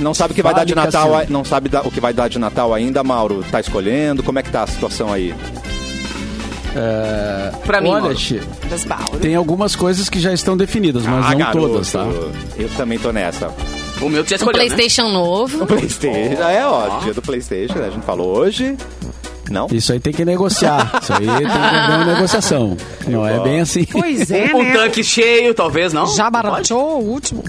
Não sabe o que vai dar de Natal,
Cassiano.
não sabe o que vai dar de Natal ainda, Mauro? Tá escolhendo? Como é que tá a situação aí?
É,
Pra mim,
Olha, tem algumas coisas que já estão definidas, mas
Ah,
não
garoto,
todas, tá?
Eu também tô nessa.
O meu tu já
Um
né?
Playstation novo.
Playstation, é, ó, dia do Playstation, né? A gente falou hoje. Não?
Isso aí tem que negociar. Isso aí tem que haver uma negociação. Não é bem assim.
Pois é,
Um
né?
tanque cheio, talvez, não?
Já barateou o último.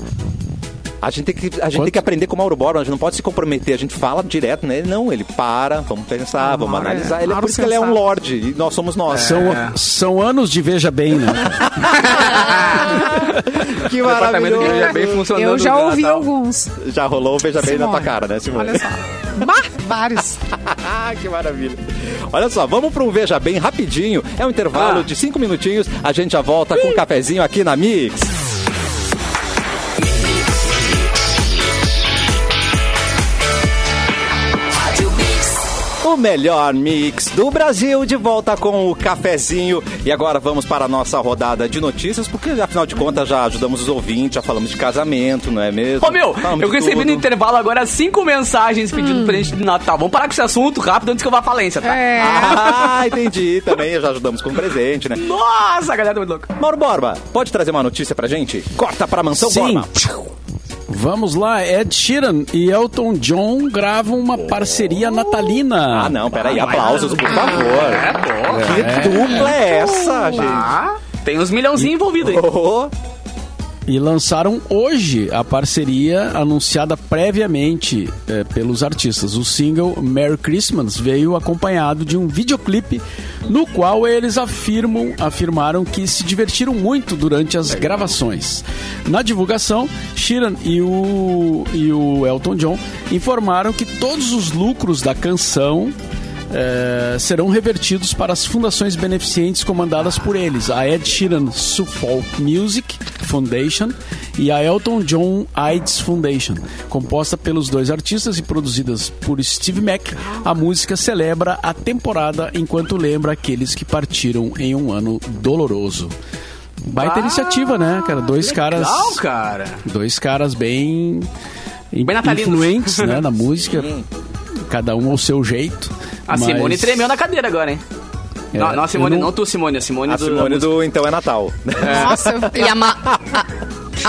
A gente tem que, a gente tem que aprender com o Mauro Borba, a gente não pode se comprometer, a gente fala direto, né? Ele não, ele para, vamos pensar, vamos
Mauro é-
analisar. Ele é por
Mauro
isso que ele é um lorde e nós somos nós.
São, são anos de veja bem, né?
que
de
maravilhoso.
Veja Bem funcionando
Eu já ouvi
Natal.
alguns.
Já rolou o Veja Bem na tua
Simone,
cara, né, Simone?
Olha só. Vários.
Que maravilha. Olha só, vamos para um Veja Bem rapidinho. É um intervalo
Ah.
de cinco minutinhos. A gente já volta com um cafezinho aqui na Mix. O melhor mix do Brasil, de volta com o cafezinho. E agora vamos para a nossa rodada de notícias, porque afinal de contas já ajudamos os ouvintes, já falamos de casamento, não é mesmo?
Ô meu,
Falamos
eu recebi no intervalo agora cinco mensagens pedindo presente de Natal. Vamos parar com esse assunto rápido antes que eu vá à falência, tá?
É.
Ah, entendi. Também já ajudamos com presente, né?
Nossa, a galera tá muito louca.
Mauro Borba, pode trazer uma notícia pra gente? Corta pra mansão
Sim.
Borba.
Vamos lá, Ed Sheeran e Elton John gravam uma parceria natalina.
Ah, não, peraí. Aplausos, por favor.
É, pô.
Que dupla é essa, gente?
Ah, tem uns milhãozinhos envolvidos aí.
Oh,
E lançaram hoje a parceria anunciada previamente eh, pelos artistas. O single Merry Christmas veio acompanhado de um videoclipe no qual eles afirmam, afirmaram que se divertiram muito durante as gravações. Na divulgação, Sheeran e o, e o Elton John informaram que todos os lucros da canção eh, serão revertidos para as fundações beneficentes comandadas por eles, a Ed Sheeran Suffolk Music Foundation e a Elton John AIDS Foundation. Composta pelos dois artistas e produzidas por Steve Mack, a música celebra a temporada enquanto lembra aqueles que partiram em um ano doloroso. Baita iniciativa, né, cara? Dois caras,
Legal, cara.
dois caras bem,
Bem
influentes, né, na música. Cada um ao seu jeito.
A
mas-
Simone tremeu na cadeira agora, hein?
É,
não, não, a Simone, não...
não-
tu, Simone, a Simone
a
do.
Simone do Então é Natal.
Nossa,
E a, Ma a,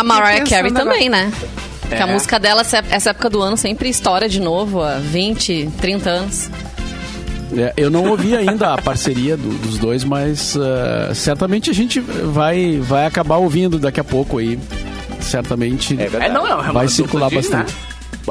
a Mariah Carey
agora.
também, né? Que a
É.
música dela, essa época do ano, sempre estoura de novo, há 20, 30 anos.
É, eu não ouvi ainda a parceria do- dos dois, mas uh, certamente a gente vai, vai acabar ouvindo daqui a pouco aí. Certamente
É verdade.
É, não, é uma
vai circular
de,
bastante.
né?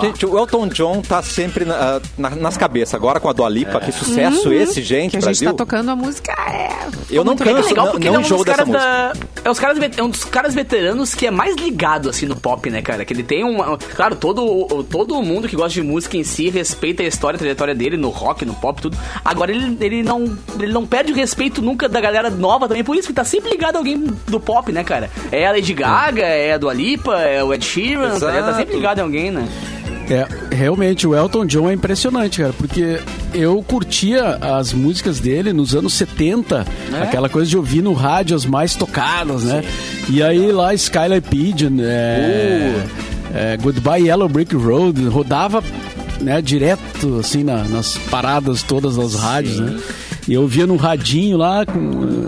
Gente, o Elton John tá sempre na- na- nas cabeças. Agora com a Dua Lipa, que sucesso esse, gente,
que a gente
Brasil.
tá tocando a música. É,
Eu não
É
canso,
legal
não,
porque
não
ele é um
dessa
caras
música.
da. É, os caras, é um dos caras veteranos que é mais ligado, assim, no pop, né, cara? Que ele tem uma. Claro, todo, todo mundo que gosta de música em si respeita a história, a trajetória dele, no rock, no pop, tudo. Agora ele, ele, não, ele não perde o respeito nunca da galera nova também, por isso que tá sempre ligado a alguém do pop, né, cara? É a Lady Gaga, é a Dua Lipa, é o Ed Sheeran, tá, tá sempre ligado em alguém, né?
É, realmente, o Elton John é impressionante, cara, porque eu curtia as músicas dele nos anos 70, aquela coisa de ouvir no rádio as mais tocadas, né? E aí lá Skylar Pigeon, é, é, Goodbye Yellow Brick Road, rodava né, direto assim na- nas paradas todas das rádios, né? E eu via no radinho lá, com, uh,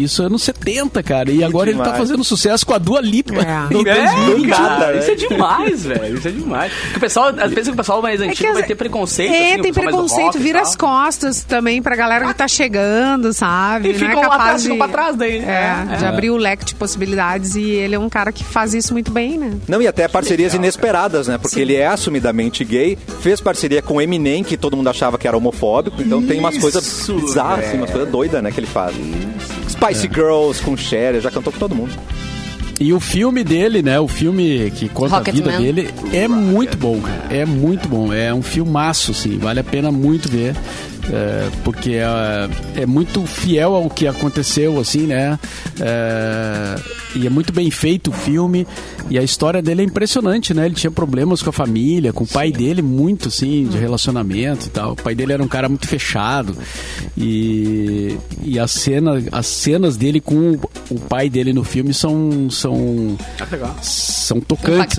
isso é anos 70, cara. E agora ele tá
demais.
fazendo sucesso com a Dua Lipa.
É.
em
É,
2020.
cara,
né?
isso é demais, velho. Isso é demais. Porque o pessoal, às vezes o pessoal mais antigo
as-
vai ter preconceito.
É,
assim,
tem preconceito, vira as costas também pra galera que tá chegando, sabe?
E
Não
ficam
é
lá atrás,
de,
ficam pra trás daí.
É,
É,
de abrir o leque de possibilidades e ele é um cara que faz isso muito bem, né?
Não, e até parcerias inesperadas, né? Porque ele é assumidamente gay, fez parceria com Eminem, que todo mundo achava que era homofóbico, então tem umas coisas
Isso,
bizarras, assim, umas coisas doidas, né, que ele faz. Spice Girls com Cher, já cantou com todo mundo.
E o filme dele, né? O filme que conta a vida
Rocketman.
dele é muito bom, cara. É muito bom. É um filmaço, assim. Vale a pena muito ver. É, porque é, é muito fiel ao que aconteceu, assim, né? É, e é muito bem feito o filme. E a história dele é impressionante, né? Ele tinha problemas com a família, com o pai dele, muito, assim, de relacionamento e tal. O pai dele era um cara muito fechado. E, e a cena, as cenas dele com o, o pai dele no filme são, são,
Ah,
são tocantes.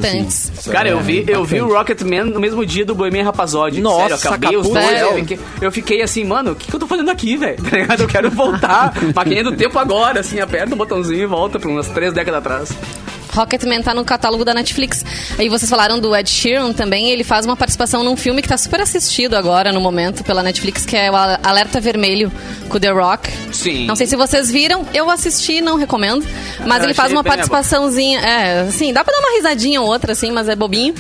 Assim.
Cara, eu vi, eu vi o. Rocketman no mesmo dia do Bohemian Rhapsody.
Nossa,
Sério, eu acabei os dois. Eu
sério?
fiquei, eu fiquei assim, mano, o que, que eu tô fazendo aqui, velho? Tá? Eu quero voltar. Maquininha do tempo agora, assim, aperta o botãozinho e volta pra umas três décadas atrás.
Rocketman tá no catálogo da Netflix. Aí vocês falaram do Ed Sheeran também, ele faz uma participação num filme que tá super assistido agora, no momento, pela Netflix, que é o Alerta Vermelho, com The Rock.
Sim.
Não sei se vocês viram, eu assisti, não recomendo. Mas
Eu
ele faz uma participaçãozinha, é, assim, dá pra dar uma risadinha ou outra, assim, mas é bobinho.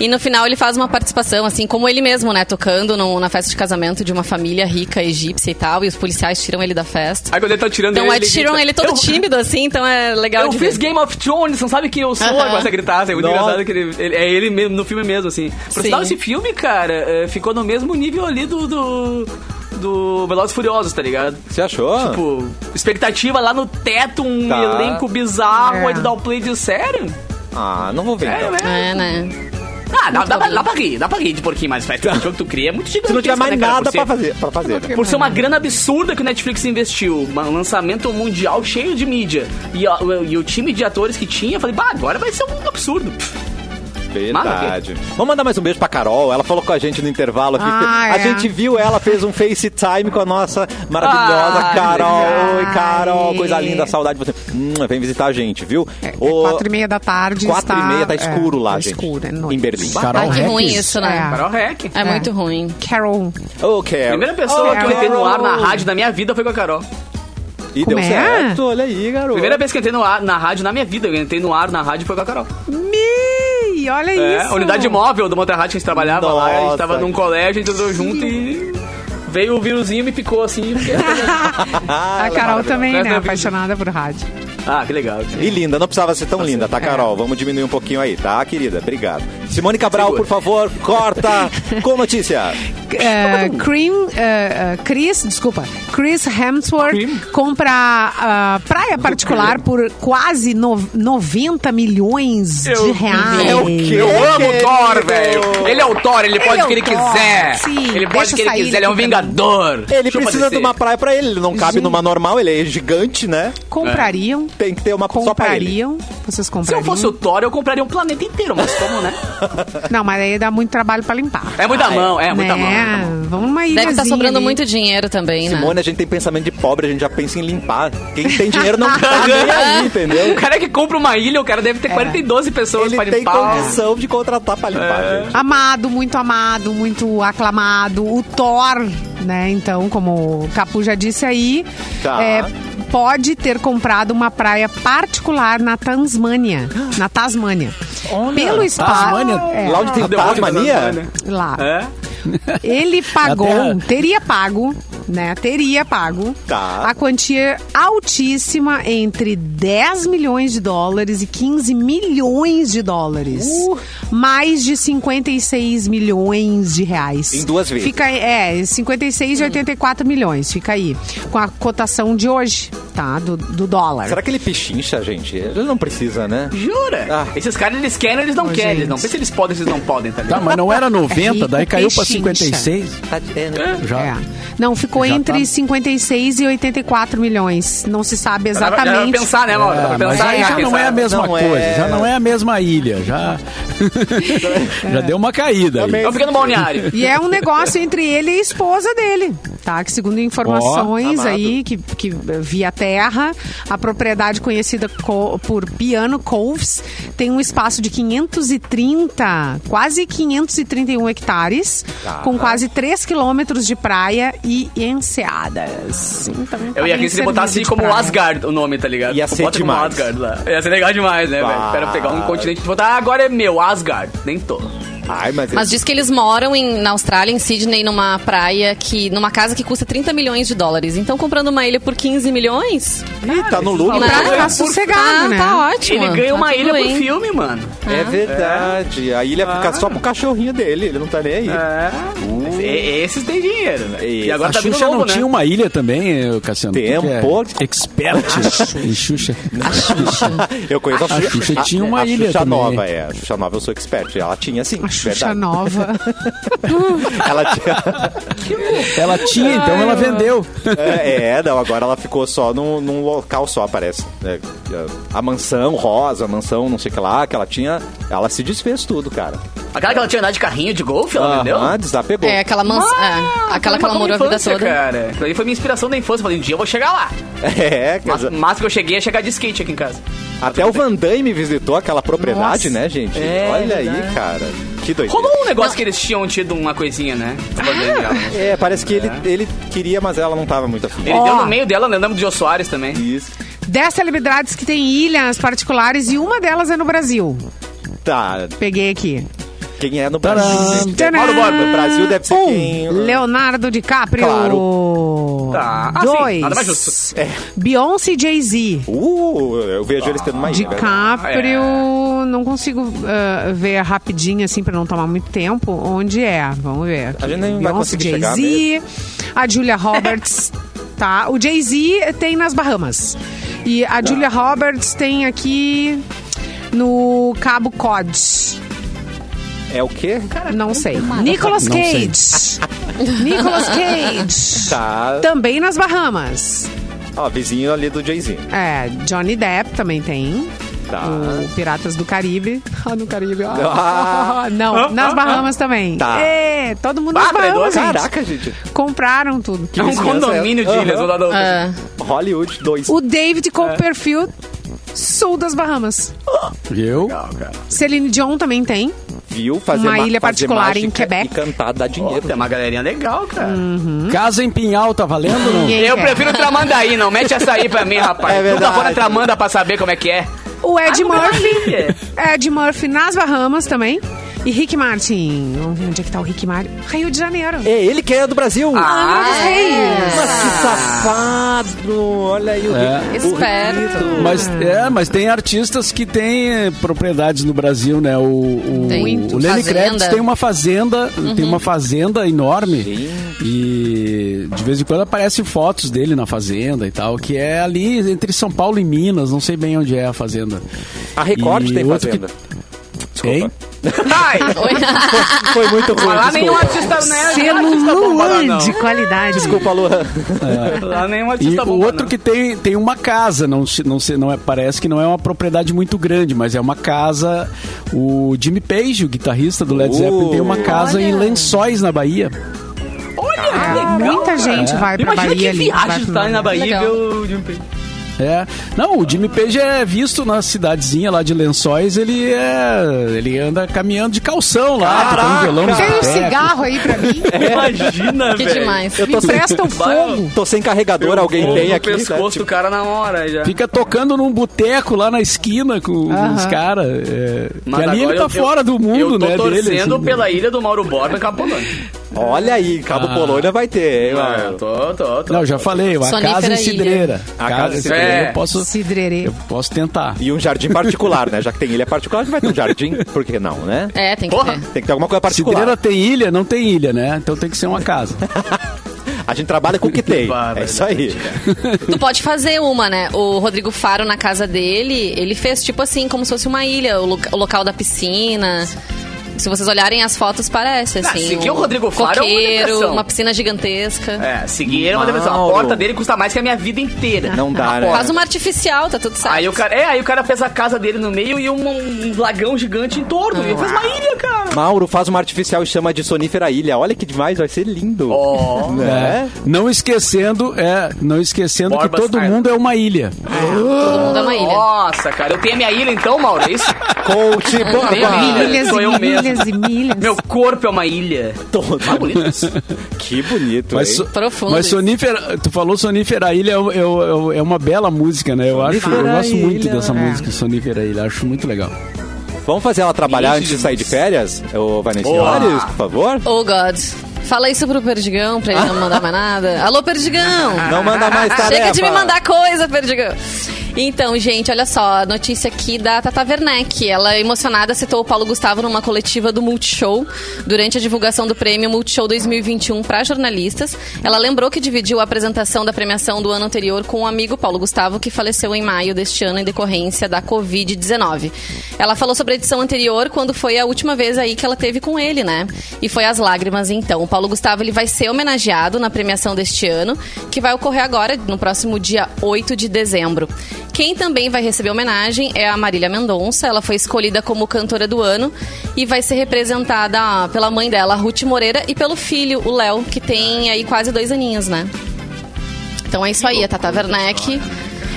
E no final ele faz uma participação, assim, como ele mesmo, né, tocando no- na festa de casamento de uma família rica egípcia e tal, e os policiais tiram ele da festa.
Aí quando ele tá tirando
Então o
ele,
Ed Sheeran,
grita,
ele é todo
eu,
tímido, assim, então é legal
Eu fiz
ver.
Game of Thrones, não sabe quem eu sou? Aí começa a gritar, assim, é muito
Nossa.
engraçado que ele, ele- é ele mesmo, no filme mesmo, assim. Por sinal, esse filme, cara, é, ficou no mesmo nível ali do... do... Do Velozes e Furiosos, tá ligado?
Você achou?
Tipo, expectativa lá no teto, um
Tá.
elenco bizarro,
É.
aí tu dá o play de sério?
Ah, não vou ver
É,
então.
É, né?
Ah, dá, dá, pra- dá pra rir, dá pra rir de porquinho, mas faz o jogo que tu cria é muito gigante.
Se não tiver mais
né, cara?
nada
Por ser-
pra fazer, pra fazer. né?
Por ser uma grana absurda que o Netflix investiu, um lançamento mundial cheio de mídia, e, ó, o- e o time de atores que tinha, eu falei, bah, agora vai ser um absurdo.
Verdade. Vamos mandar mais um beijo pra Carol. Ela falou com a gente no intervalo aqui.
Ah,
a
é.
gente viu ela, fez um FaceTime com a nossa maravilhosa
Ah,
Carol. Oi, Carol. Coisa linda, saudade de você. Hum, vem visitar a gente, viu?
É,
Ô,
quatro e meia da tarde
Quatro
está,
e meia, tá
é,
escuro lá,
tá
gente.
escuro, é noite.
Em Berlim.
Carol
Ai, que ruim isso, né?
É.
Carol Rec.
É, muito ruim.
Carol.
Ô, Carol.
Primeira pessoa
Oh,
que eu entrei no ar na rádio da minha vida foi com a Carol.
E
Como
deu
é?
certo, olha aí, garoto.
Primeira vez que eu entrei no ar, na rádio na minha vida, eu entrei no ar na rádio foi com a Carol.
Mi, olha
É,
isso.
a unidade móvel do Monterrat que a gente trabalhava lá, a gente
Nossa.
tava num colégio, a gente entrou junto e veio o vírusinho e me picou assim.
A Carol também, né? Apaixonada por rádio.
ah, que legal.
E linda, não precisava ser tão linda, tá, Carol? Vamos diminuir um pouquinho aí, tá, querida? Obrigado. Simone Cabral,
Segura.
por favor, corta com notícia.
É, Cream, é, é, Chris, desculpa, Chris Hemsworth
Cream?
compra praia particular por quase no, 90 milhões
Eu-
de reais.
É o quê? Eu amo o Thor, velho. Ele é o Thor, ele pode
é
o que ele
Thor,
quiser.
sim,
ele pode o que ele quiser, ele é um vingador.
Ele
Chupa
precisa de uma praia pra ele, ele não cabe numa normal, ele é gigante, né?
Comprariam?
Tem que ter uma só pra ele.
Comprariam? Vocês
Se
comprariam?
eu fosse o Thor, eu compraria um planeta inteiro, mas como, né?
Não, mas aí dá muito trabalho pra limpar.
É muita mão, é muita
né?
mão.
Vamos numa
Deve
ilhazinha
estar sobrando
ali.
muito dinheiro também, né?
Simone, a gente tem pensamento de pobre, a gente já pensa em limpar. Quem tem dinheiro não tá nem aí,
O
entendeu?
cara que compra uma ilha, o cara deve ter 42 pessoas
Ele
pra
tem
limpar.
condição de contratar pra limpar,
É.
gente.
Amado, muito amado, muito aclamado. O Thor, né? Então, como o Capu já disse aí,
Tá.
é, pode ter comprado uma praia particular na Tasmânia. Na Tasmânia. Pelo spa.
Tasmânia?
é,
Lá onde tem Tasmania?
lá.
É?
Ele pagou, teria pago né, teria pago
Tá.
a quantia altíssima entre 10 milhões de dólares e 15 milhões de dólares.
Uh.
Mais de 56 milhões de reais.
Em duas vezes.
Fica, é, 56 e 84 milhões. Fica aí. Com a cotação de hoje, tá? Do, do dólar.
Será que ele pichincha, gente? Ele não precisa, né?
Jura?
Ah.
Esses caras, eles querem, eles não
Ô,
querem. Eles não sei se eles podem, se eles não podem, tá
Tá, mas não era 90,
rico,
daí caiu pra
pechincha.
56.
É, né?
Já.
É. Não, ficou
Já
entre
tá.
56 e 84 milhões. Não se sabe
Dá pra- dá pra
exatamente.
pensar, né, Mauro? Dá
É,
pensar
já não é a mesma
Não
coisa,
é.
já não é a mesma ilha, já, já deu uma caída.
É um pequeno balneário.
E é um negócio entre ele e a esposa dele, tá? Que segundo informações
amado.
aí, que, que via terra, a propriedade conhecida co- por Piano Coves tem um espaço de 530, quase 531 hectares,
Tá.
com quase 3 quilômetros de praia e enseadas. Então, tá
Eu ia
bem
aqui se botasse como
praia.
Asgard o nome, tá ligado?
Ia ser
bota
demais.
Asgard lá. Ia ser legal demais, né, velho?
Ah.
Quero pegar um continente e botar, ah, agora é meu, Asgard. Nem tô.
Ai, mas,
Mas diz que eles moram em, na Austrália, em Sydney, numa praia que. numa casa que custa 30 milhões de dólares. Então, comprando uma ilha por 15 milhões.
Ih, tá no lucro.
Ficar
ganha
sossegado,
ah,
né?
tá ótimo.
Ele ganha
Tá
uma ilha por
bem.
filme, mano.
É verdade. A ilha fica só pro cachorrinho dele, ele não tá nem aí.
É. E- Esses têm dinheiro, velho.
E
agora
a
tá vindo
Xuxa
novo,
não
né?
tinha uma ilha também, eh, Cassiano? Tu
Tem,
que é. Expert em Xuxa.
Eu conheço a
A
Xuxa.
Xuxa tinha uma
a
ilha
Xuxa
também.
Nova, é. A Xuxa Nova eu sou expert. Ela tinha sim.
A Xuxa
verdade.
nova.
Ela tinha.
Ela tinha, então ela vendeu.
É, é, não, agora ela ficou só num, num local só, parece. É, a mansão rosa, a mansão não sei o que lá, que ela tinha. Ela se desfez tudo, cara.
Aquela que ela tinha andado de carrinho de golfe, ela vendeu?
Aham, desapegou.
É, aquela mansão. é, aquela que ela morou a vida toda.
Cara. Aquilo aí foi minha inspiração da infância. Falei, um dia eu vou chegar lá.
É,
Mas, mas que eu cheguei é chegar de skate aqui em casa.
Até o Van Damme visitou aquela propriedade,
Nossa.
né, gente?
É,
Olha aí, cara. Que doideira.
Rolou um negócio que eles tinham tido uma coisinha, né?
É, parece que ele, ele queria, mas ela não tava muito afim.
Ele
Ó.
deu no meio dela, lembramos do Jô Soares também.
Isso.
10 celebridades que têm ilhas particulares e uma delas é no Brasil.
Tá,
Peguei aqui.
quem é no
Tcharam.
Brasil?
Tcharam.
Mauro Borba, Brasil deve ser
Um,
quem?
Leonardo DiCaprio.
Claro.
Tá. Ah, sim,
Dois.
nada mais justo.
É.
Beyoncé e Jay-Z.
Uh, eu vejo eles tendo verdade.
DiCaprio,
Ah,
não consigo ah, ver rapidinho, assim, pra não tomar muito tempo, onde é. Vamos ver.
A gente nem vai
Beyoncé,
conseguir chegar
Jay-Z, a Julia Roberts, tá? O Jay-Z tem nas Bahamas. E a Julia Roberts tem aqui no Cabo Cod.
É o quê?
Não sei. Nicolas. Cage. Nicolas Cage.
Tá.
Também nas Bahamas.
Ó, vizinho ali do Jay-Z.
É, Johnny Depp também tem.
Tá.
O Piratas do Caribe. Ah, no Caribe.
Ah.
Não, nas Bahamas também.
Tá.
É, todo mundo
Ah,
nas Bahamas, gente.
Caraca, gente.
Compraram tudo.
É um
vizinhança
condomínio de
é?
ilhas, um lado da outra.
É.
Hollywood 2.
O David Copperfield, sul das Bahamas.
Legal, cara.
Celine Dion também tem.
Viu? Fazer
Uma
ma-
ilha particular em Quebec.
E cantar, dá dinheiro.
tem uma galerinha legal, cara.
Casa em Pinhal, tá valendo não?
Eu
quer.
prefiro Tramandaí, não mete essa aí pra mim, rapaz.
É
Nunca
verdade.
for na Tramanda pra saber como é que é.
O Ed
Ah,
Murphy. Ed Murphy nas Bahamas também. E Rick Martin. Vamos ver onde é que tá o Rick Martin. Rio de Janeiro.
É ele que é do Brasil.
Ah, dos Reis.
Mas que safado! Olha aí o
É.
Esperto.
burrito.
Mas, é, mas tem artistas que têm eh, propriedades no Brasil, né? O, o,
Tem.
o Lenny. Kravitz tem uma fazenda, tem uma fazenda enorme. E de vez em quando aparecem fotos dele na fazenda e tal, que é ali entre São Paulo e Minas, não sei bem onde é a fazenda.
A Record
E
tem fazenda.
Hein?
Ai,
Foi muito ruim,
lá nenhum artista, né?
Selo Luan
não.
de qualidade.
Desculpa, Luan.
Lá nenhum
E
artista
o
bomba,
outro
não.
que tem, tem uma casa, não, não, não é, parece que não é uma propriedade muito grande, mas é uma casa. O Jimmy Page, o guitarrista do Led Zeppelin, tem uma casa em Lençóis, na Bahia.
Olha,
É,
legal,
muita
cara.
gente vai pra
Imagina
Bahia
que
ali.
viagem
vai
tu
pro
tá ali na Bahia e
Legal.
ver o Jimmy Page.
É. Não, o Jimmy Page é visto na cidadezinha lá de Lençóis, ele é. Ele anda caminhando de calção lá, tocando violão
Tem um cigarro aí pra mim.
Imagina,
Que
velho.
demais.
Eu
Me
tô sem,
empresta o fogo.
tô sem carregador, alguém
Fogo
tem aqui. né?
pescoço
Tipo,
do cara na hora já.
Fica tocando num boteco lá na esquina com
Aham.
os caras. É, que
Mas
ali ele
agora
tá
eu-
fora do mundo,
eu tô
né?
torcendo
dele, assim.
pela ilha do Mauro Borba em Capolândia.
Olha aí, Cabo
Ah.
Polônia vai ter, hein,
Ah,
mano?
tô, tô, tô.
Não, já falei, a
Sonífera
casa em
ilha.
cidreira.
A
casa
casa
em cidreira
cidreira.
eu posso,
Cidrerê.
eu posso tentar.
E um jardim particular, né? Já que tem ilha particular, a gente vai ter um jardim. Por que não, né?
É, tem que
Porra.
ter.
Tem que ter alguma coisa particular.
Cidreira tem ilha? Não tem ilha, né? Então tem que ser uma casa.
A gente trabalha com o que tem. É isso aí.
Tu pode fazer uma, né? O Rodrigo Faro, na casa dele, ele fez tipo assim, como se fosse uma ilha, o, loca- o local da piscina. Se vocês olharem as fotos, parece
Ah,
assim.
seguir o Rodrigo Faro é uma
coqueiro,
depressão.
uma piscina gigantesca.
É, seguir é uma depressão. A porta dele custa mais que a minha vida inteira.
Não dá, né?
Faz uma artificial, tá tudo certo.
Aí o cara, é, aí o cara fez a casa dele no meio e um, um lagão gigante em torno. Ele fez uma ilha, cara.
Mauro faz uma artificial e chama de Sonífera Ilha. Olha que demais, vai ser lindo.
Ó.
Né?
Não esquecendo, é, não esquecendo
Borbas
que todo
Island.
mundo é uma ilha.
Todo mundo é uma ilha.
Nossa, cara, eu tenho a minha ilha então, Mauro, é isso?
Coach
sou eu mesmo.
Milhas e milhas.
Meu corpo é uma ilha.
Todo.
Ah, bonito isso.
Que bonito,
Mas,
hein?
so-
Profundo
mas
isso.
Sonífera, tu falou Sonífera Ilha, é, é- é uma bela música, né? Eu, acho, eu gosto muito
Ilha.
dessa
É.
música, Sonífera Ilha. Acho muito legal.
Vamos fazer ela trabalhar
Ixi,
antes de sair de férias? Ô, Vanessa. Olhos, por favor.
Oh, God. Fala isso pro Perdigão, pra ele não mandar mais nada. Alô, Perdigão!
Não manda mais tarefa.
Chega de me mandar coisa, Perdigão. Então, gente, olha só, a notícia aqui da Tata Werneck. Ela, emocionada, citou o Paulo Gustavo numa coletiva do Multishow durante a divulgação do prêmio Multishow 2021 para jornalistas. Ela lembrou que dividiu a apresentação da premiação do ano anterior com o amigo Paulo Gustavo, que faleceu em maio deste ano em decorrência da Covid-19. Ela falou sobre a edição anterior, quando foi a última vez aí que ela teve com ele, né? E foi as lágrimas, então. O Paulo Gustavo ele vai ser homenageado na premiação deste ano, que vai ocorrer agora, no próximo dia 8 de dezembro. Quem também vai receber homenagem é a Marília Mendonça. Ela foi escolhida como cantora do ano e vai ser representada pela mãe dela, Ruth Moreira, e pelo filho, o Léo, que tem aí quase dois aninhos, né? Então é isso aí, a Tata Werneck.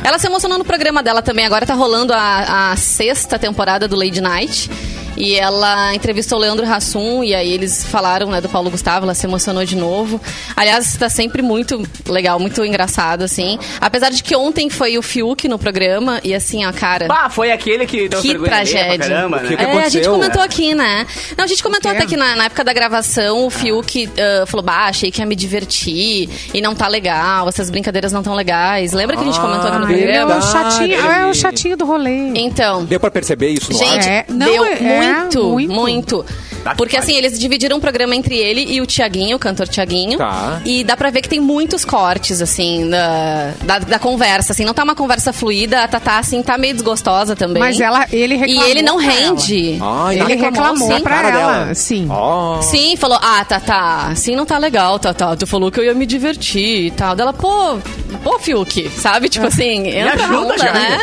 Ela se emocionou no programa dela também. Agora tá rolando a, a sexta temporada do Lady Night. E ela entrevistou o Leandro Hassum e aí eles falaram né, do Paulo Gustavo, ela se emocionou de novo. Aliás, está sempre muito legal, muito engraçado, assim. Apesar de que ontem foi o Fiuk no programa e assim, ó, cara.
Pá, foi aquele que deu
Que
alheia pra
tragédia.
caramba,
que
né?
que
é, a gente comentou aqui, né? Não, a gente comentou até que na, na época da gravação o Fiuk ah, falou, bah, achei que ia me divertir e não tá legal, essas brincadeiras não tão legais. Lembra que a gente
Ah,
comentou aqui no
Ah, ele é o
programa?
chatinho, é o chatinho do rolê.
Então,
Deu pra perceber isso no
Gente,
ar?
É, não,
deu
é,
muito,
muito.
muito,
Tá que
Porque assim, eles dividiram o programa entre ele e o Tiaguinho, o cantor Tiaguinho.
Tá.
E dá pra ver que tem muitos cortes, assim, da, da, da conversa. Assim, não tá uma conversa fluida, a Tatá, assim, tá meio desgostosa também.
Mas ela, ele
E
reclamou
ele não rende.
Ai.
Ele reclamou
sim.
pra
Cara
ela,
dela.
sim.
Ó.
Sim, falou, ah, Tatá, assim não tá legal, Tatá. Tu falou que eu ia me divertir e tal. Dela, pô, pô, Fiuk, sabe? Tipo assim, entra na
ajuda,
onda,
já.
né?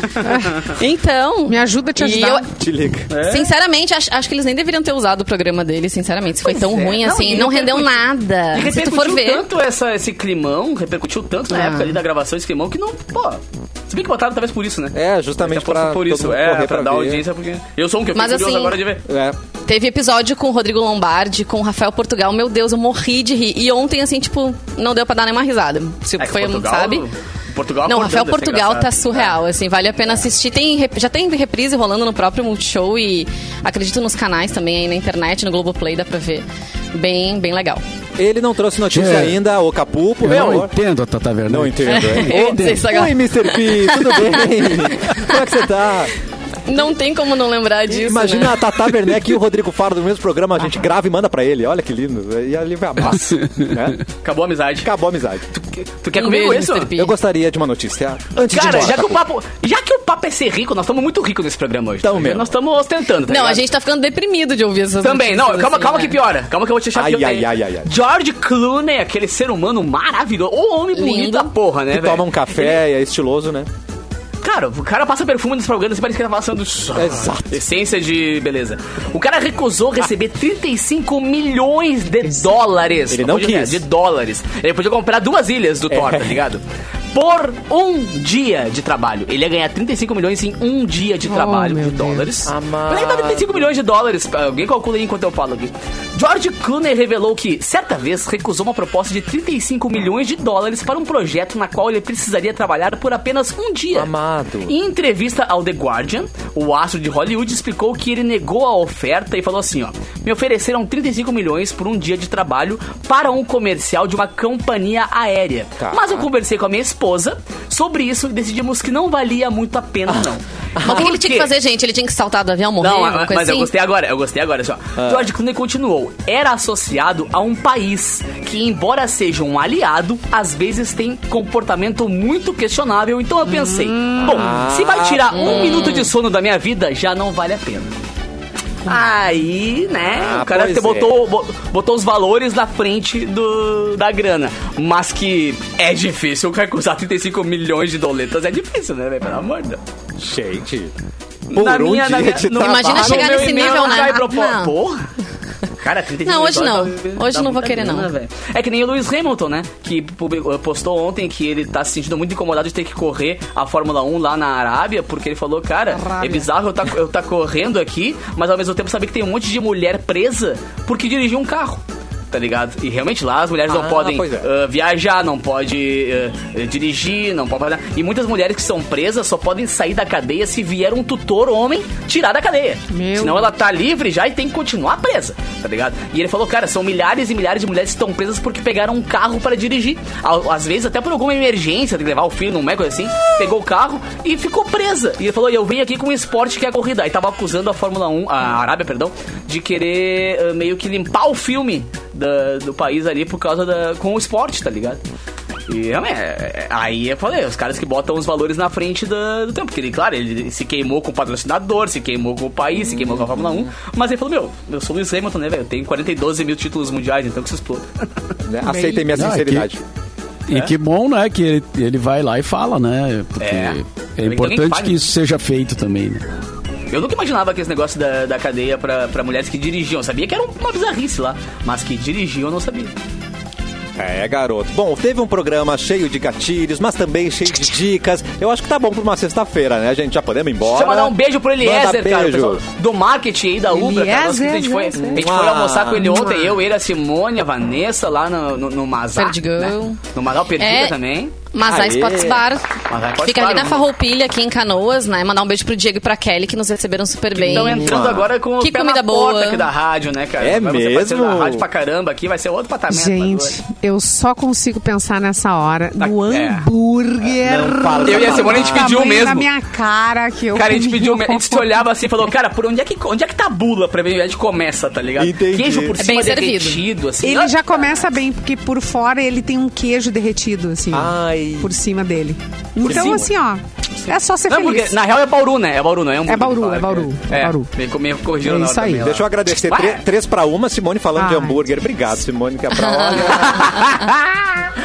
Então...
Me ajuda a te
e
ajudar.
eu-
Te liga.
Sinceramente, acho, acho que eles nem deveriam ter usado o programa dele, sinceramente. Se foi tão
é.
ruim
Não,
assim, não rendeu nada.
E
Se tu for
repercutiu
ver.
tanto essa, esse climão, repercutiu tanto na
Ah.
época ali da gravação esse climão que não, pô. Se bem que botaram talvez por isso, né?
É, justamente pra
por isso, é, pra,
pra
dar
ver.
audiência, porque eu sou um que eu fico
Mas assim-
agora de ver.
É.
Teve episódio com o Rodrigo Lombardi, com o Rafael Portugal. Meu Deus, eu morri de rir. E ontem, assim, tipo, não deu pra dar nenhuma risada. Se
É que
foi,
Portugal,
sabe?
Portugal
Não, Rafael Portugal tá surreal, assim, vale a pena assistir. Tem, já tem reprise rolando no próprio Multishow e acredito nos canais também aí na internet, no Globoplay, dá pra ver. Bem, bem legal.
Ele não trouxe notícia
É.
ainda, o Capu, por
Eu não entendo a Tata Werneck.
Não entendo. Oi, Mr. P, tudo bem? Como é que você tá?
Não tem como não lembrar disso,
Imagina
né?
a Tata Werneck e o Rodrigo Faro do mesmo programa, a gente grava e manda pra ele. Olha que lindo. E ali vai a massa. né?
Acabou a amizade.
Acabou a amizade.
Tu quer
Um
comigo
beijo,
isso?
Eu gostaria de uma notícia antes
Cara,
embora,
já que, o papo, já que o papo é ser rico, nós estamos muito ricos nesse programa hoje.
Tamo
tá?
mesmo.
Nós estamos ostentando, tá
Não, a
ligado?
gente tá ficando deprimido de ouvir essas
Também, não, calma,
assim,
calma
né?
que piora. Calma que eu vou te deixar
Ai, ai, ai, ai, ai.
George Clooney, aquele ser humano maravilhoso. Ô, homem bonito
Lindo.
da porra, né,
Que
velho?
toma um café, é estiloso, né?
Cara, o cara passa perfume nesse programa, você parece que ele tá passando
Exato.
essência de beleza. O cara recusou receber 35 milhões de dólares.
Ele não
podia-
quis.
De dólares. Ele podia comprar duas ilhas do Thor,
É.
tá ligado? Por um dia de trabalho. Ele ia ganhar 35 milhões em um dia de
Oh,
trabalho
meu
de dólares. É que dá 35 milhões de dólares? Alguém calcula aí enquanto eu falo aqui. George Clooney revelou que, certa vez, recusou uma proposta de 35 milhões de dólares para um projeto na qual ele precisaria trabalhar por apenas um dia.
Amado.
Em entrevista ao The Guardian, o astro de Hollywood explicou que ele negou a oferta e falou assim, ó: me ofereceram 35 milhões por um dia de trabalho para um comercial de uma companhia aérea.
Tá.
Mas eu conversei com a minha esposa sobre isso e decidimos que não valia muito a pena, não.
Mas o que ele tinha que fazer, gente? Ele tinha que saltar do avião, morrer,
Não,
alguma
mas, mas eu
assim?
gostei agora, eu gostei agora. Assim, ó. George Clooney continuou. Era associado a um país que, embora seja um aliado, às vezes tem comportamento muito questionável. Então eu pensei, bom, se vai tirar um minuto de sono da minha vida, já não vale a pena. Aí, né,
Ah,
o cara botou, bo- botou os valores na frente do, da grana. Mas que é difícil recusar 35 milhões de doletas. É difícil, né, velho? Pelo amor de Deus.
Gente. Por
Na
um
minha-
dia
minha-
de
no-
trabalho.
Imagina chegar nesse nível,
não
né? Não.
Porra. Cara, 35
Não, hoje não. Hoje não vou querer, não.
grana, velho. É que nem o Lewis Hamilton, né? Que publicou- postou ontem que ele tá se sentindo muito incomodado de ter que correr a Fórmula 1 lá na Arábia, porque ele falou, cara, é bizarro eu tá, eu tá correndo aqui, mas ao mesmo tempo saber que tem um monte de mulher presa porque dirigiu um carro. Tá ligado? E realmente lá as mulheres
Ah,
não podem
é.
ah, viajar, não pode ah, dirigir, não pode fazer. E muitas mulheres que são presas só podem sair da cadeia se vier um tutor homem tirar da cadeia.
Meu
Senão ela tá livre já e tem que continuar presa, tá ligado? E ele falou, cara, são milhares e milhares de mulheres que estão presas porque pegaram um carro para dirigir. Às vezes até por alguma emergência, tem que levar o filho num coisa assim, pegou o carro e ficou presa. E ele falou, eu venho aqui com um esporte que é a corrida. Aí tava acusando a Fórmula 1, a Arábia, perdão, de querer ah, meio que limpar o filme da- do país ali por causa da. com o esporte, tá ligado? E realmente, é- é- aí eu falei, os caras que botam os valores na frente da- do tempo. Porque ele, claro, ele se queimou com o patrocinador, se queimou com o país, se queimou com a Fórmula 1. Mas ele falou, meu, eu sou o Lewis Hamilton, né, velho? Eu tenho 42 mil títulos mundiais, então que se exploda.
Né? Aceitem minha
Não, é
sinceridade.
E que bom, né, que ele, ele vai lá e fala, né? Porque
É.
é,
que
importante
fale.
que isso seja feito também, né?
Eu nunca imaginava que esse negócio da, da cadeia pra, pra mulheres que dirigiam. Eu sabia que era uma bizarrice lá, mas que dirigiam eu não sabia.
É, garoto. Bom, teve um programa cheio de gatilhos, mas também cheio de dicas. Eu acho que tá bom pra uma sexta-feira, né, gente? Já podemos ir embora.
Deixa eu mandar um beijo pro Eliezer,
Manda
cara.
beijo.
pessoal do marketing aí da Ubra, cara. Nossa, a gente foi, a gente foi almoçar com ele ontem. Eu, ele, a Simone, a Vanessa lá no, no, no Mazá.
Perdigão.
Né? No o Perdida
É.
também.
Mas a
Aê.
Sports Bar
Mas a Sports
fica
Bar,
ali na? Farroupilha, aqui em Canoas, né? Mandar um beijo pro Diego e pra Kelly, que nos receberam super bem.
Estão entrando agora com o
Que
pé
comida
na porta
boa.
aqui da rádio, né, cara?
É
Vai
mesmo?
Da rádio pra caramba aqui, vai ser outro patamento.
Gente, eu só consigo pensar nessa hora no
é.
hambúrguer.
Não fala
Eu e a Simone, a gente pediu
Tamanho
mesmo.
na minha cara que eu
Cara, a gente pediu, a gente se olhava assim e falou, cara, por onde é que, onde é que tá a bula pra ver? A gente começa, tá ligado?
Entendi.
Queijo por
É
cima
bem servido.
derretido, assim.
Ele já começa bem, porque por fora ele tem um queijo derretido, assim,
Ai.
Por cima dele. Então,
cima?
assim, ó, é só ser
Não,
feliz.
porque na real é Bauru, né? É Bauru, não é? Um
É Bauru, é Bauru, é Bauru.
Me, me corrigiram
É
na hora
isso aí.
também, lá.
Deixa eu agradecer.
Ué.
Tre- três pra uma, Simone falando de
Ai.
hambúrguer. Obrigado, Simone, que é pra olha.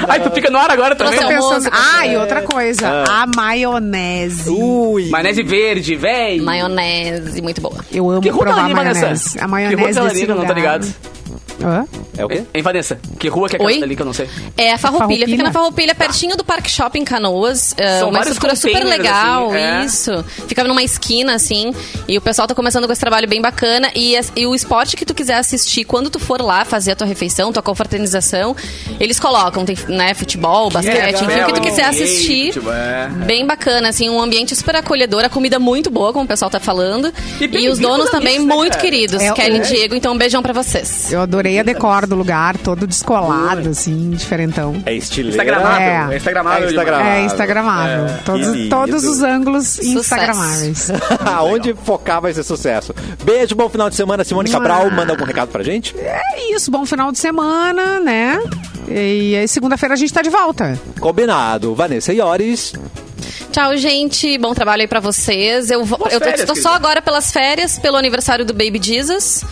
Ai, tu fica no ar agora também. Né?
almoço,
Ah, e outra coisa,
Ah.
a maionese.
Ui.
Maionese verde, véi.
Maionese, muito boa.
Eu amo
Que
provar
ali,
maionese. A
Que
maionese
rua ela
desse
ali, não tá
lugar.
ligado?
Hã?
É o quê?
Hein, Vanessa? Que rua que é aquela ali que eu não sei?
É a Farroupilha, fica na Farroupilha, pertinho do Parque Shopping Canoas. É
São
uma
vários
estrutura super
containers,
legal,
assim, é.
isso. Fica numa esquina, assim, e o pessoal tá começando com esse trabalho bem bacana. E, e o esporte que tu quiser assistir, quando tu for lá fazer a tua refeição, tua confraternização, eles colocam, tem, né, futebol, basquete, enfim, o que tu quiser assistir.
Tipo, é.
Bem bacana, assim, um ambiente super acolhedor, a comida muito boa, como o pessoal tá falando.
E
E, os donos também
mix, né,
muito
cara?
queridos,
É,
Kelly
é.
e Diego, então um beijão pra vocês.
Eu adorei a decor do lugar, todo descolado, assim, diferentão.
É estileira.
Instagramável.
É.
É instagramável.
É instagramável.
É instagramável.
É,
todos, todos os ângulos instagramáveis.
Onde focar vai ser sucesso. Beijo, bom final de semana. Simone Cabral, manda algum recado pra gente?
É isso, bom final de semana, né? E aí, segunda-feira a gente tá de volta.
Combinado. Vanessa Iores.
Tchau, gente. Bom trabalho aí pra vocês. Eu, vou, eu tô,
férias,
tô
querida.
só agora pelas férias, pelo aniversário do Baby Jesus.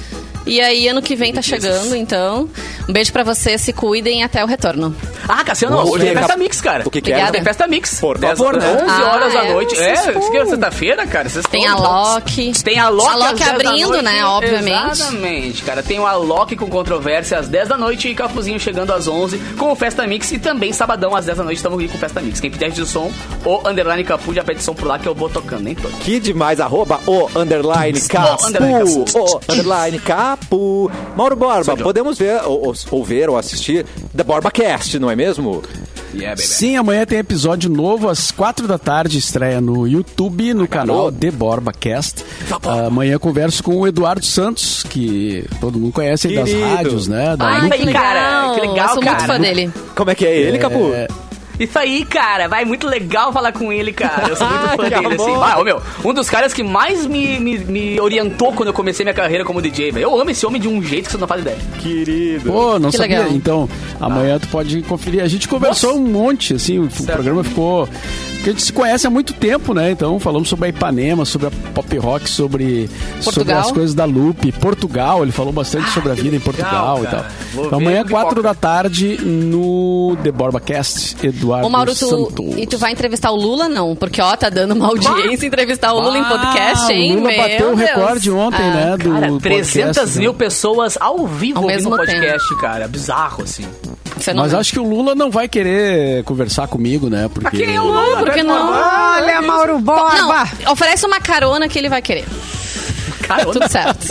E aí, ano que vem tá chegando, então. Um beijo pra vocês, se cuidem e até o retorno.
Ah, Cassiano,
Nossa,
hoje tem
que-
festa mix, cara.
O que que é?
Obrigada.
Tem festa mix.
Por favor, né?
11
Ah,
horas da
é.
noite. É, é sexta-feira, cara. Vocês
Tem a. Loki.
Tem a Loki,
A Loki
às 10 da
abrindo, né, obviamente.
Exatamente, cara. Tem o Alok com controvérsia às 10 da noite e Capuzinho chegando às 11 com o Festa Mix. E também sabadão às 10 da noite estamos aqui com o Festa Mix. Quem pedir de som, o underline Capu já pede som por lá que eu vou tocando, nem todo.
Que demais, arroba o underline capu. O underline capu. Mauro Borba,
Sou eu.
podemos ver ou, ou- ou ver ou assistir The Borba Cast, não é mesmo?
Yeah.
Sim, amanhã tem episódio novo às quatro da tarde, estreia no YouTube, no canal The Borba Cast. Ah, amanhã converso com o Eduardo Santos, que todo mundo conhece das rádios, né? Da
Ai,
cara, que legal,
Eu sou muito
cara.
fã dele.
Como é que é ele, Capu?
Isso aí, cara, vai muito legal falar com ele, cara. Eu sou muito fã dele, assim.
amor.
Vai, ô, meu, um dos caras que mais me, me, me orientou quando eu comecei minha carreira como DJ, velho. Eu amo esse homem de um jeito que você não faz ideia.
Querido.
Pô, não
Que
sabia.
legal.
Então, amanhã tu pode conferir. A gente conversou um monte, assim, o, o programa ficou. Porque a gente se conhece há muito tempo, né? Então, falamos sobre a Ipanema, sobre a pop rock, sobre, sobre
Portugal.
as coisas da Lupe, Portugal. Ele falou bastante sobre a vida em
legal,
Portugal e
cara.
tal.
Vou
Então, amanhã,
no Pipoca.
quatro da tarde, no The Borba Cast, Eduardo
Ô, Mauro, tu, e tu vai entrevistar o Lula, não? Porque, ó, tá dando uma audiência entrevistar o Lula em podcast,
Ah,
hein?
O Lula
Meu
bateu o recorde ontem,
Ah,
né? Do
Cara,
podcast,
300
né?
mil pessoas ao vivo
Ao
ouvindo
mesmo
o podcast, cara. Bizarro, assim.
fenômeno.
Mas acho que o Lula não vai querer conversar comigo, né? Porque...
Quem é o Lula?
Que não?
Olha, Mauro Borba!
Não, oferece uma carona que ele vai querer.
Cara,
Tudo certo.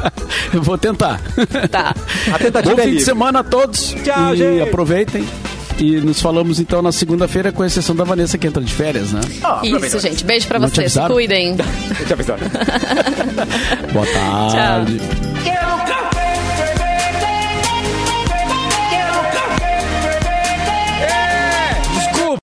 Eu vou tentar.
Tá.
A tentativa
Bom
é
fim de semana a todos.
Tchau,
e
gente.
aproveitem. E nos falamos então na segunda-feira, com exceção da Vanessa que entra de férias, né?
aproveita.
Isso, gente. Beijo pra
Não te
vocês.
Avisaram?
cuidem.
Eu avisar.
Boa tarde.
Tchau.